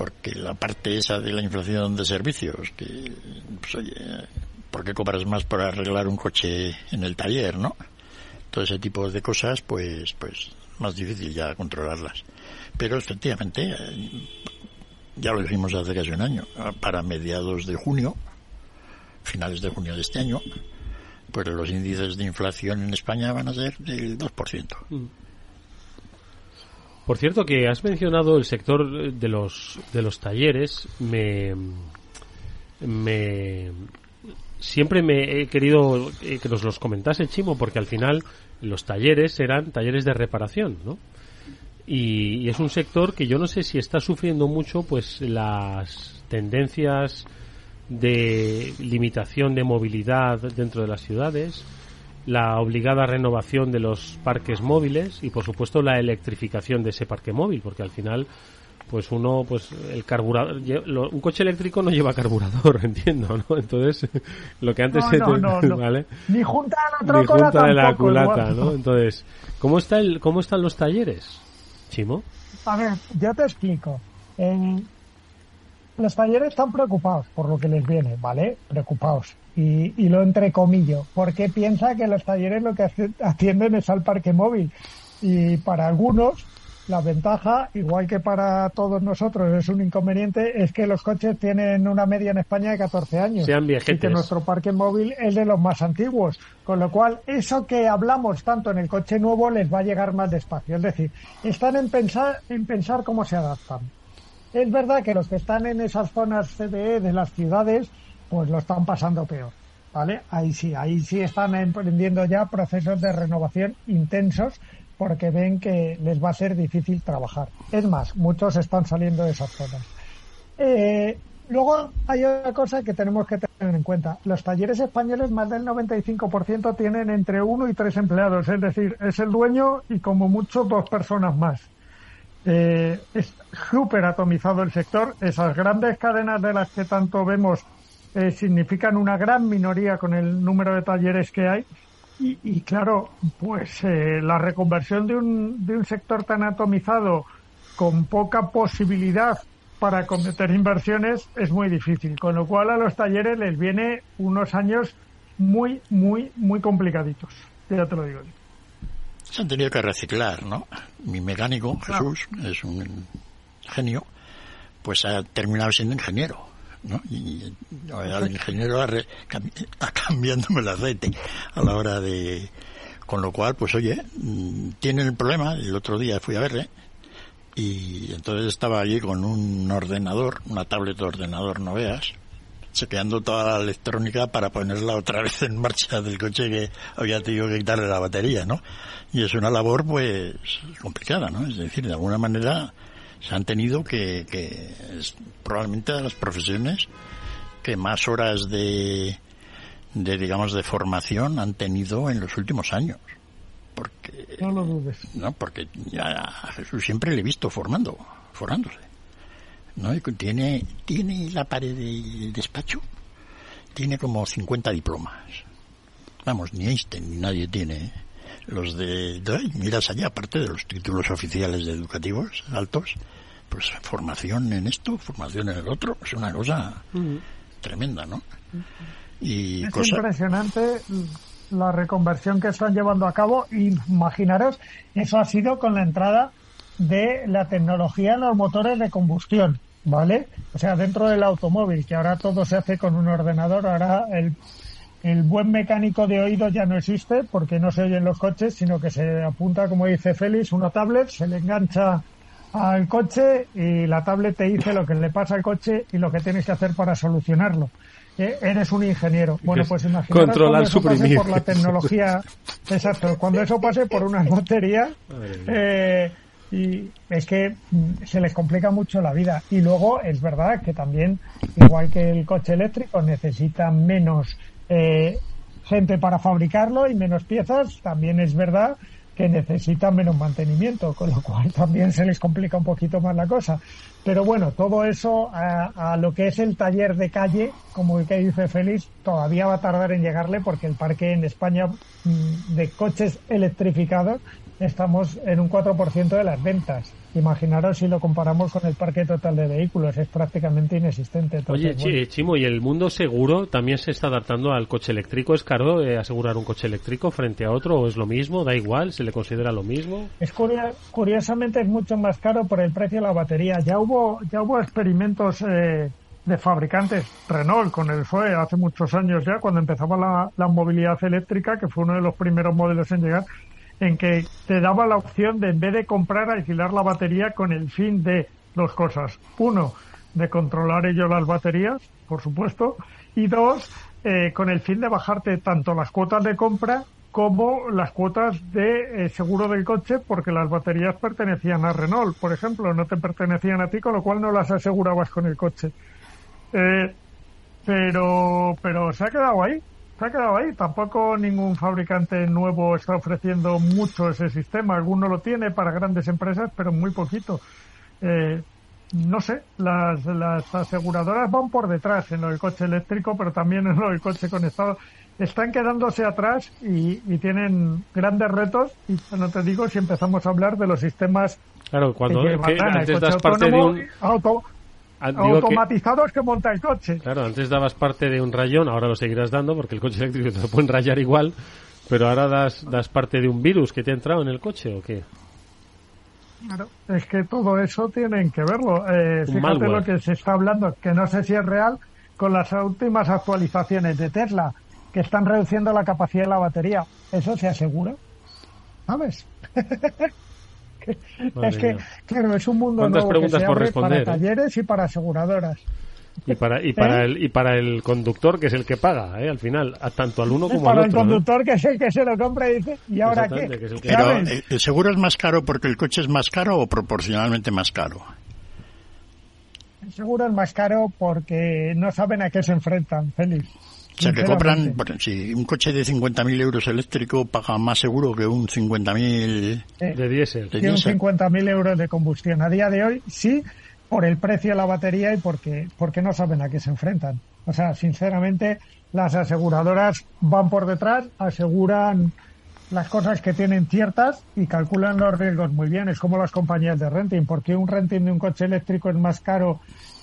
porque la parte esa de la inflación de servicios que pues oye ¿por qué cobras más por arreglar un coche en el taller, no? Todo ese tipo de cosas, pues, pues más difícil ya controlarlas. Pero efectivamente, eh, ya lo dijimos hace casi un año, para mediados de junio, finales de junio de este año, pues los índices de inflación en España van a ser del 2%. Mm. Por cierto, que has mencionado el sector de los, de los talleres, me, me, siempre me he querido eh, que nos los comentase Chimo, porque al final los talleres eran talleres de reparación, ¿no? Y, es un sector que yo no sé si está sufriendo mucho, pues las tendencias de limitación de movilidad dentro de las ciudades, la obligada renovación de los parques móviles y, por supuesto, la electrificación de ese parque móvil, porque al final pues uno, pues el carburador, un coche eléctrico no lleva carburador, *laughs* entiendo, ¿no? Entonces, lo que antes se... ¿vale? Ni junta la junta de la culata, ¿no? Entonces, ¿cómo, está el, ¿cómo están los talleres, Chimo? A ver, yo te explico. Los talleres están preocupados por lo que les viene, ¿vale? Preocupados. Y, y lo entrecomillo, porque piensa que los talleres lo que atienden es al parque móvil. Y para algunos, la ventaja, igual que para todos nosotros es un inconveniente, es que los coches tienen una media en España de 14 años. Sean y que nuestro parque móvil es de los más antiguos. Con lo cual, eso que hablamos tanto en el coche nuevo les va a llegar más despacio. Es decir, están en pensar, en pensar cómo se adaptan. Es verdad que los que están en esas zonas CDE de las ciudades, pues lo están pasando peor. ¿Vale? Ahí sí, ahí sí están emprendiendo ya procesos de renovación intensos porque ven que les va a ser difícil trabajar. Es más, muchos están saliendo de esas zonas. Eh, luego hay otra cosa que tenemos que tener en cuenta. Los talleres españoles, más del 95% tienen entre uno y tres empleados, es decir, es el dueño y como mucho dos personas más. Eh, es súper atomizado el sector. Esas grandes cadenas de las que tanto vemos eh, significan una gran minoría con el número de talleres que hay y, claro, pues eh, la reconversión de un, de un sector tan atomizado con poca posibilidad para cometer inversiones es muy difícil, con lo cual a los talleres les viene unos años muy, muy, muy complicaditos. Ya te lo digo. Se han tenido que reciclar, ¿no? Mi mecánico, Jesús, es un genio, pues ha terminado siendo ingeniero. ¿no? Y, el ingeniero a, *laughs* cambiándome el aceite a la hora de... Con lo cual, pues oye, mm, tienen el problema, el otro día fui a verle, y entonces estaba allí con un ordenador, una tablet de ordenador, no veas, chequeando toda la electrónica para ponerla otra vez en marcha del coche que había tenido que quitarle la batería, ¿no? Y es una labor, pues, complicada, ¿no? Es decir, de alguna manera se han tenido que, que es probablemente de las profesiones que más horas de, de, digamos, de formación han tenido en los últimos años. Porque, no lo dudes. No, porque ya a Jesús siempre le he visto formando, formándose. ¿No? tiene, tiene la pared del despacho, tiene como 50 diplomas. Vamos, ni Einstein ni nadie tiene. ¿eh? Los de, miras allá, aparte de los títulos oficiales de educativos altos, pues formación en esto, formación en el otro, es una cosa tremenda, ¿no? Y es impresionante la reconversión que están llevando a cabo. Imaginaros, eso ha sido con la entrada de la tecnología en los motores de combustión, ¿vale? O sea, dentro del automóvil, que ahora todo se hace con un ordenador, ahora el, el buen mecánico de oído ya no existe porque no se oye en los coches, sino que se apunta, como dice Félix, una tablet, se le engancha al coche y la tablet te dice lo que le pasa al coche y lo que tienes que hacer para solucionarlo. Eh, eres un ingeniero. Bueno, pues imagínate cuando eso pase por la tecnología. Exacto, cuando eso pase por una batería, eh, y es que mm, se les complica mucho la vida. Y luego es verdad que también, igual que el coche eléctrico, necesita menos eh, gente para fabricarlo y menos piezas, también es verdad que necesita menos mantenimiento, con lo cual también se les complica un poquito más la cosa. Pero bueno, todo eso a, a lo que es el taller de calle, como que dice Félix, todavía va a tardar en llegarle porque el parque en España mm, de coches electrificados estamos en un 4% de las ventas. Imaginaros si lo comparamos con el parque total de vehículos, es prácticamente inexistente. Oye, Chimo, ¿y el mundo seguro también se está adaptando al coche eléctrico? ¿Es caro eh, asegurar un coche eléctrico frente a otro o es lo mismo? ¿Da igual? ¿Se le considera lo mismo? Es curiosamente es mucho más caro por el precio de la batería. Ya hubo, ya hubo experimentos eh, de fabricantes, Renault con el FOE hace muchos años ya, cuando empezaba la, la movilidad eléctrica, que fue uno de los primeros modelos en llegar, en que te daba la opción de, en vez de comprar, alquilar la batería con el fin de dos cosas. Uno, de controlar ellos las baterías, por supuesto, y dos, eh, con el fin de bajarte tanto las cuotas de compra como las cuotas de eh, seguro del coche, porque las baterías pertenecían a Renault, por ejemplo, no te pertenecían a ti, con lo cual no las asegurabas con el coche. Eh, pero, pero se ha quedado ahí se ha quedado ahí. Tampoco ningún fabricante nuevo está ofreciendo mucho ese sistema. Alguno lo tiene para grandes empresas, pero muy poquito. Eh, no sé, las, las aseguradoras van por detrás en lo del coche eléctrico, pero también en lo del coche conectado. Están quedándose atrás y, tienen grandes retos. Y no te digo si empezamos a hablar de los sistemas. Claro, cuando que, antes das parte de un. Auto, Ah, automatizados que, monta el coche. Claro, antes dabas parte de un rayón, ahora lo seguirás dando porque el coche eléctrico te lo pueden rayar igual, pero ahora das, das parte de un virus que te ha entrado en el coche o qué? Claro, es que todo eso tienen que verlo. Eh, fíjate lo que se está hablando, que no sé si es real, con las últimas actualizaciones de Tesla, que están reduciendo la capacidad de la batería. ¿Eso se asegura? ¿Sabes? *laughs* es que, claro, es un mundo nuevo que se abre para eh? talleres y para aseguradoras. Y para, y para, ¿Eh? el, y para el conductor, que es el que paga, ¿eh? al final, a tanto al uno como al otro. Para el conductor, que es el que se lo compra y dice, ¿y ahora qué? Pero, ¿el seguro es más caro porque el coche es más caro o proporcionalmente más caro? El seguro es más caro porque no saben a qué se enfrentan, Félix. O sea, que compran, si un coche de 50.000 euros eléctrico paga más seguro que un 50.000 de diésel. Que un 50.000 euros de combustión. A día de hoy, sí, por el precio de la batería y porque, porque no saben a qué se enfrentan. O sea, sinceramente, las aseguradoras van por detrás, aseguran las cosas que tienen ciertas y calculan los riesgos muy bien. Es como las compañías de renting. porque un renting de un coche eléctrico es más caro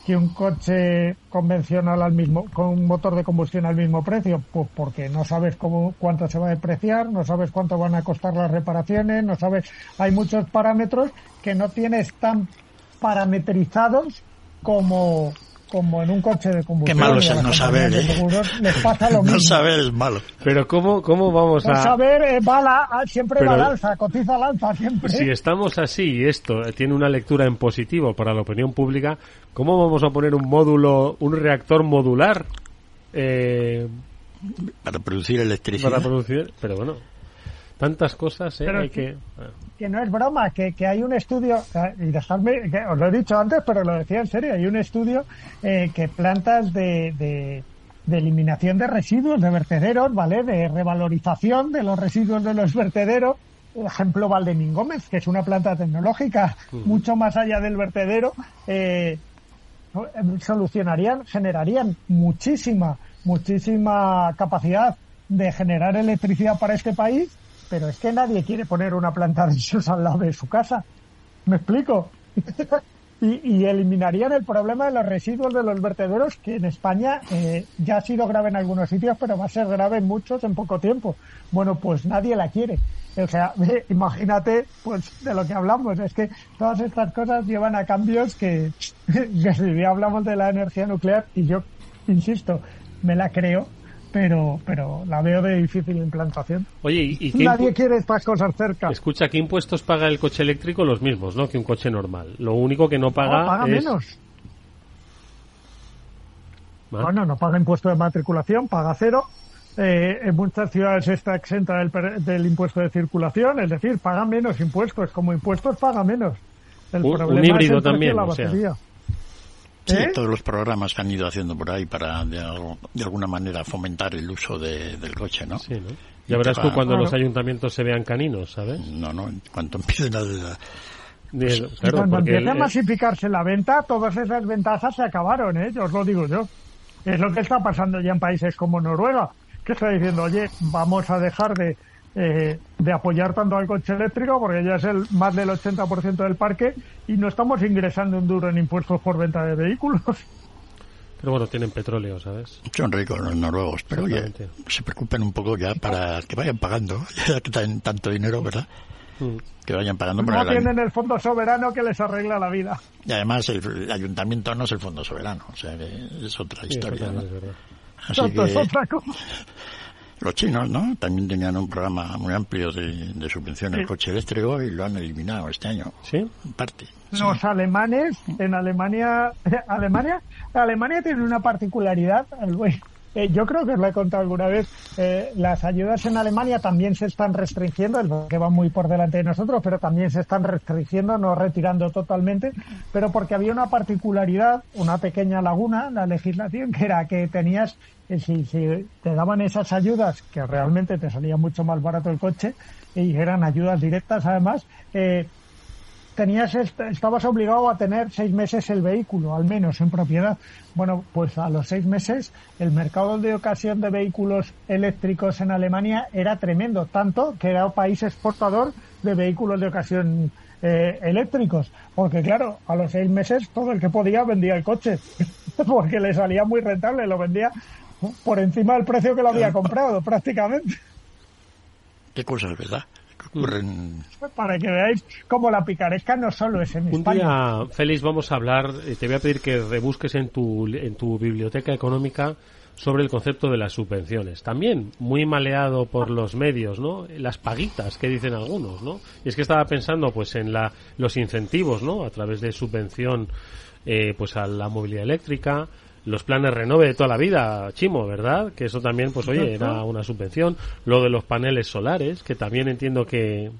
que un coche convencional al mismo, con un motor de combustión al mismo precio? Pues porque no sabes cómo, cuánto se va a depreciar, no sabes cuánto van a costar las reparaciones, no sabes, hay muchos parámetros que no tienes tan parametrizados como, como en un coche de combustión. Qué malo es no saber, ¿eh? Les pasa *laughs* lo mismo. No saber es malo. Pero ¿cómo, cómo vamos no a...? saber eh, va la, siempre va al alza, cotiza al alza siempre. Si estamos así y esto tiene una lectura en positivo para la opinión pública, ¿cómo vamos a poner un módulo, un reactor modular? Eh, para producir electricidad. Para producir, pero bueno, tantas cosas, ¿eh? Pero hay que... que no es broma, que, que hay un estudio, y dejadme, que os lo he dicho antes, pero lo decía en serio, hay un estudio eh, que plantas de, de, de, eliminación de residuos, de vertederos, ¿vale? De revalorización de los residuos de los vertederos, ejemplo Valdemín Gómez, que es una planta tecnológica mucho más allá del vertedero, eh, solucionarían, generarían muchísima, muchísima capacidad de generar electricidad para este país pero es que nadie quiere poner una planta de esos al lado de su casa. ¿Me explico? *laughs* y, eliminarían el problema de los residuos de los vertederos, que en España eh, ya ha sido grave en algunos sitios, pero va a ser grave en muchos en poco tiempo. Bueno, pues nadie la quiere. O sea, *laughs* imagínate, pues, de lo que hablamos. Es que todas estas cosas llevan a cambios que, *laughs* que si hablamos de la energía nuclear, y yo, insisto, me la creo, pero, pero la veo de difícil implantación. Oye, ¿y, Nadie quiere estas cosas cerca. Escucha, ¿qué impuestos paga el coche eléctrico? Los mismos, ¿no? Que un coche normal. Lo único que no paga, no, paga menos. Bueno, no paga impuesto de matriculación, paga cero. Eh, en muchas ciudades está exenta del, del, impuesto de circulación, es decir, paga menos impuestos. Como impuestos paga menos. El un, híbrido también, o sea. Sí, ¿Eh? todos los programas que han ido haciendo por ahí para de, alguna manera fomentar el uso del coche, ¿no? Sí, ¿no? Ya verás tú cuando los ayuntamientos se vean caninos, ¿sabes? No, no, en cuanto *laughs* empiecen a... Pues, cuando empiece a masificarse la venta, todas esas ventajas se acabaron, ¿eh? Yo os lo digo yo. Es lo que está pasando ya en países como Noruega, que está diciendo, oye, vamos a dejar de eh, de apoyar tanto al coche eléctrico, porque ya es el más del 80% del parque, y no estamos ingresando un duro en impuestos por venta de vehículos. Pero bueno, tienen petróleo, ¿sabes? Son ricos los noruegos, pero oye, se preocupen un poco ya para que vayan pagando, *laughs* ya que tienen tanto dinero, ¿verdad? Mm. Que vayan pagando por No tienen el fondo soberano que les arregla la vida. Y además el, ayuntamiento no es el fondo soberano, o sea que es otra historia. Así que, es otra cosa. Los chinos, ¿no? También tenían un programa muy amplio de, de subvención al coche eléctrico y lo han eliminado este año. ¿Sí? En parte. Los alemanes, en Alemania, *laughs* Alemania, Alemania tiene una particularidad, *laughs* eh, yo creo que os lo he contado alguna vez, eh, las ayudas en Alemania también se están restringiendo, que va muy por delante de nosotros, pero también se están restringiendo, no retirando totalmente, pero porque había una particularidad, una pequeña laguna en la legislación, que era que tenías si, si, te daban esas ayudas, que realmente te salía mucho más barato el coche, y eran ayudas directas además, eh, tenías estabas obligado a tener seis meses el vehículo, al menos en propiedad. Bueno, pues a los seis meses el mercado de ocasión de vehículos eléctricos en Alemania era tremendo, tanto que era un país exportador de vehículos de ocasión eh, eléctricos, porque claro, a los seis meses todo el que podía vendía el coche, *laughs* porque le salía muy rentable, lo vendía por encima del precio que lo había comprado, prácticamente. Qué cosas, ¿verdad? Ocurren... Para que veáis cómo la picaresca no solo es en Un día, Félix, vamos a hablar, eh, te voy a pedir que rebusques en tu, en tu biblioteca económica sobre el concepto de las subvenciones. También muy maleado por los medios, ¿no? Las paguitas que dicen algunos, ¿no? Y es que estaba pensando, pues, en la, los incentivos, ¿no? A través de subvención, eh, pues, a la movilidad eléctrica, los planes renove de toda la vida, Chimo, ¿verdad? Que eso también, pues oye, era una subvención. Lo de los paneles solares, que también entiendo que,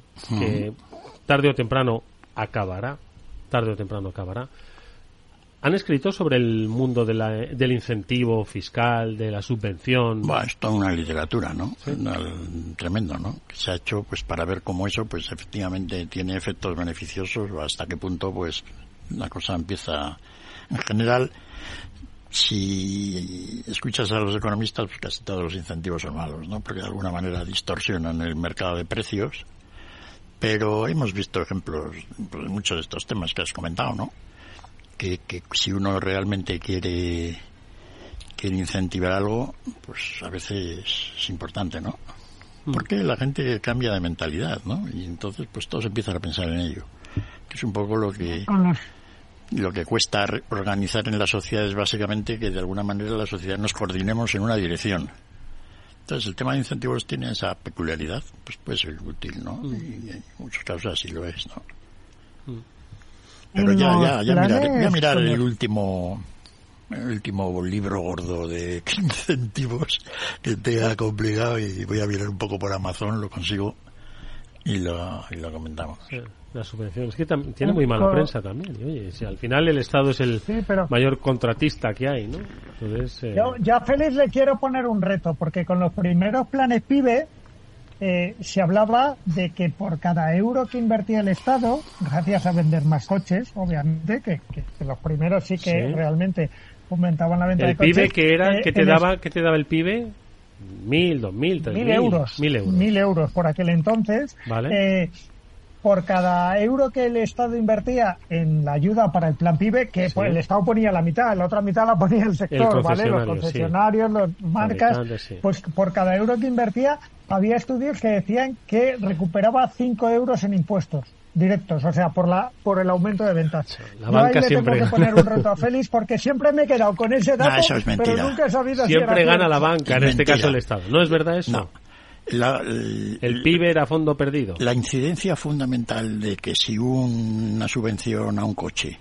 tarde o temprano acabará. Tarde o temprano acabará. ¿Han escrito sobre el mundo del incentivo fiscal, de la subvención? Bueno, es toda una literatura, ¿no? tremendo, ¿no? Que se ha hecho pues para ver cómo eso pues efectivamente tiene efectos beneficiosos o hasta qué punto pues la cosa empieza en general si escuchas a los economistas, pues casi todos los incentivos son malos, ¿no? Porque de alguna manera distorsionan el mercado de precios. Pero hemos visto ejemplos pues, de muchos de estos temas que has comentado, ¿no? Que, que si uno realmente quiere, quiere incentivar algo, pues a veces es importante, ¿no? Mm. Porque la gente cambia de mentalidad, ¿no? Y entonces pues todos empiezan a pensar en ello. Que es un poco lo que lo que cuesta organizar en la sociedad es básicamente que de alguna manera la sociedad nos coordinemos en una dirección. Entonces el tema de incentivos tiene esa peculiaridad, pues puede ser útil, ¿no? Mm. Y en muchos casos así lo es, ¿no? Mm. Pero ya, ya, ya mirar, voy a mirar el último el último libro gordo de *laughs* incentivos que te ha complicado y voy a mirar un poco por Amazon, lo consigo y lo, y lo comentamos. La subvención. Es que tiene muy mala prensa también. oye, si al final el Estado es el mayor contratista que hay, ¿no? Entonces, eh... Yo, ya a Félix le quiero poner un reto, porque con los primeros planes PIBE eh, se hablaba de que por cada euro que invertía el Estado, gracias a vender más coches, obviamente, que, los primeros sí que realmente aumentaban la venta de coches. ¿El PIBE que era? Eh, te daba, ¿Qué te daba el PIBE? Mil, dos mil, tres mil, euros. Mil euros. Mil euros por aquel entonces. Eh, por cada euro que el Estado invertía en la ayuda para el plan PIBE, que pues, el Estado ponía la mitad, la otra mitad la ponía el sector, ¿vale? Los concesionarios, las marcas, pues por cada euro que invertía había estudios que decían que recuperaba cinco euros en impuestos directos, o sea, por la por el aumento de ventas. La banca siempre tengo que poner un reto a *laughs* Félix porque siempre me he quedado con ese dato, pero nunca he sabido Siempre si gana la banca, en este caso el Estado. ¿No es verdad eso? No. El, el, PIB era fondo perdido. La incidencia fundamental de que si una subvención a un coche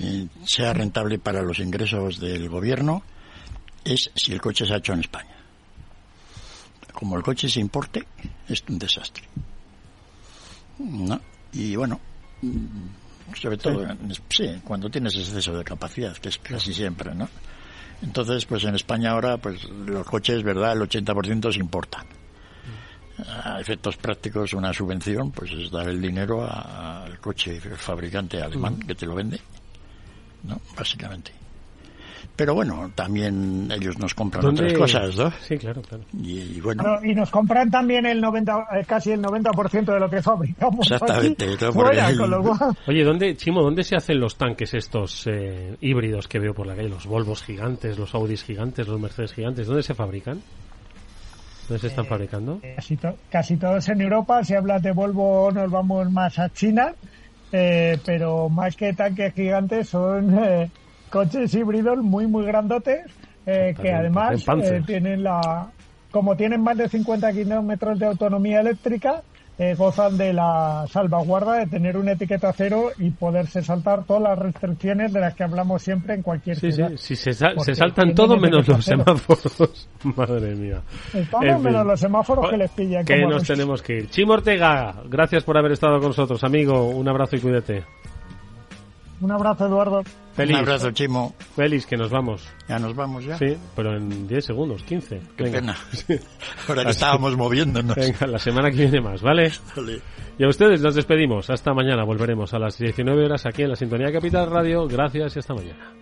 eh, sea rentable para los ingresos del gobierno es si el coche se ha hecho en España. Como el coche se importe, es un desastre. ¿no? Y bueno, mm, sobre todo, sí. cuando tienes exceso de capacidad, que es casi siempre, ¿no? Entonces, pues en España ahora, pues los coches, ¿verdad? El 80% se importan. A efectos prácticos, una subvención, pues es dar el dinero al coche fabricante alemán que te lo vende, ¿no? Básicamente. Pero bueno, también ellos nos compran otras cosas, ¿no? Sí, claro, claro. Y, bueno. y nos compran también el 90, eh, casi el 90% de lo que fabricamos. *laughs* Exactamente. *laughs* Oye, ¿dónde, Chimo, dónde se hacen los tanques estos eh, híbridos que veo por la calle? Los Volvos gigantes, los Audis gigantes, los Mercedes gigantes. ¿Dónde se fabrican? ¿Dónde se están eh, fabricando? Casi, casi todos en Europa. Si hablas de Volvo, nos vamos más a China. pero más que tanques gigantes son coches híbridos muy, muy grandotes, eh, que además eh, tienen la, como tienen más de 50 kilómetros de autonomía eléctrica, eh, gozan de la salvaguarda de tener una etiqueta cero y poderse saltar todas las restricciones de las que hablamos siempre en cualquier sí, ciudad. Sí, sí, se, saltan todo menos los semáforos. *laughs* Madre mía. Todo menos los semáforos que les pillan. Que nos tenemos que ir. Chimo Ortega, gracias por haber estado con nosotros, amigo. Un abrazo y cuídate. Un abrazo, Eduardo. Feliz. Un abrazo, Chimo. Feliz, que nos vamos. Ya nos vamos ya. Sí, pero en 10 segundos, 15. Qué pena. *laughs* Ahora que estábamos moviéndonos. Venga, la semana que viene más, ¿vale? ¿vale? Y a ustedes nos despedimos. Hasta mañana. Volveremos a las 19 horas aquí en la Sintonía Capital Radio. Gracias y hasta mañana.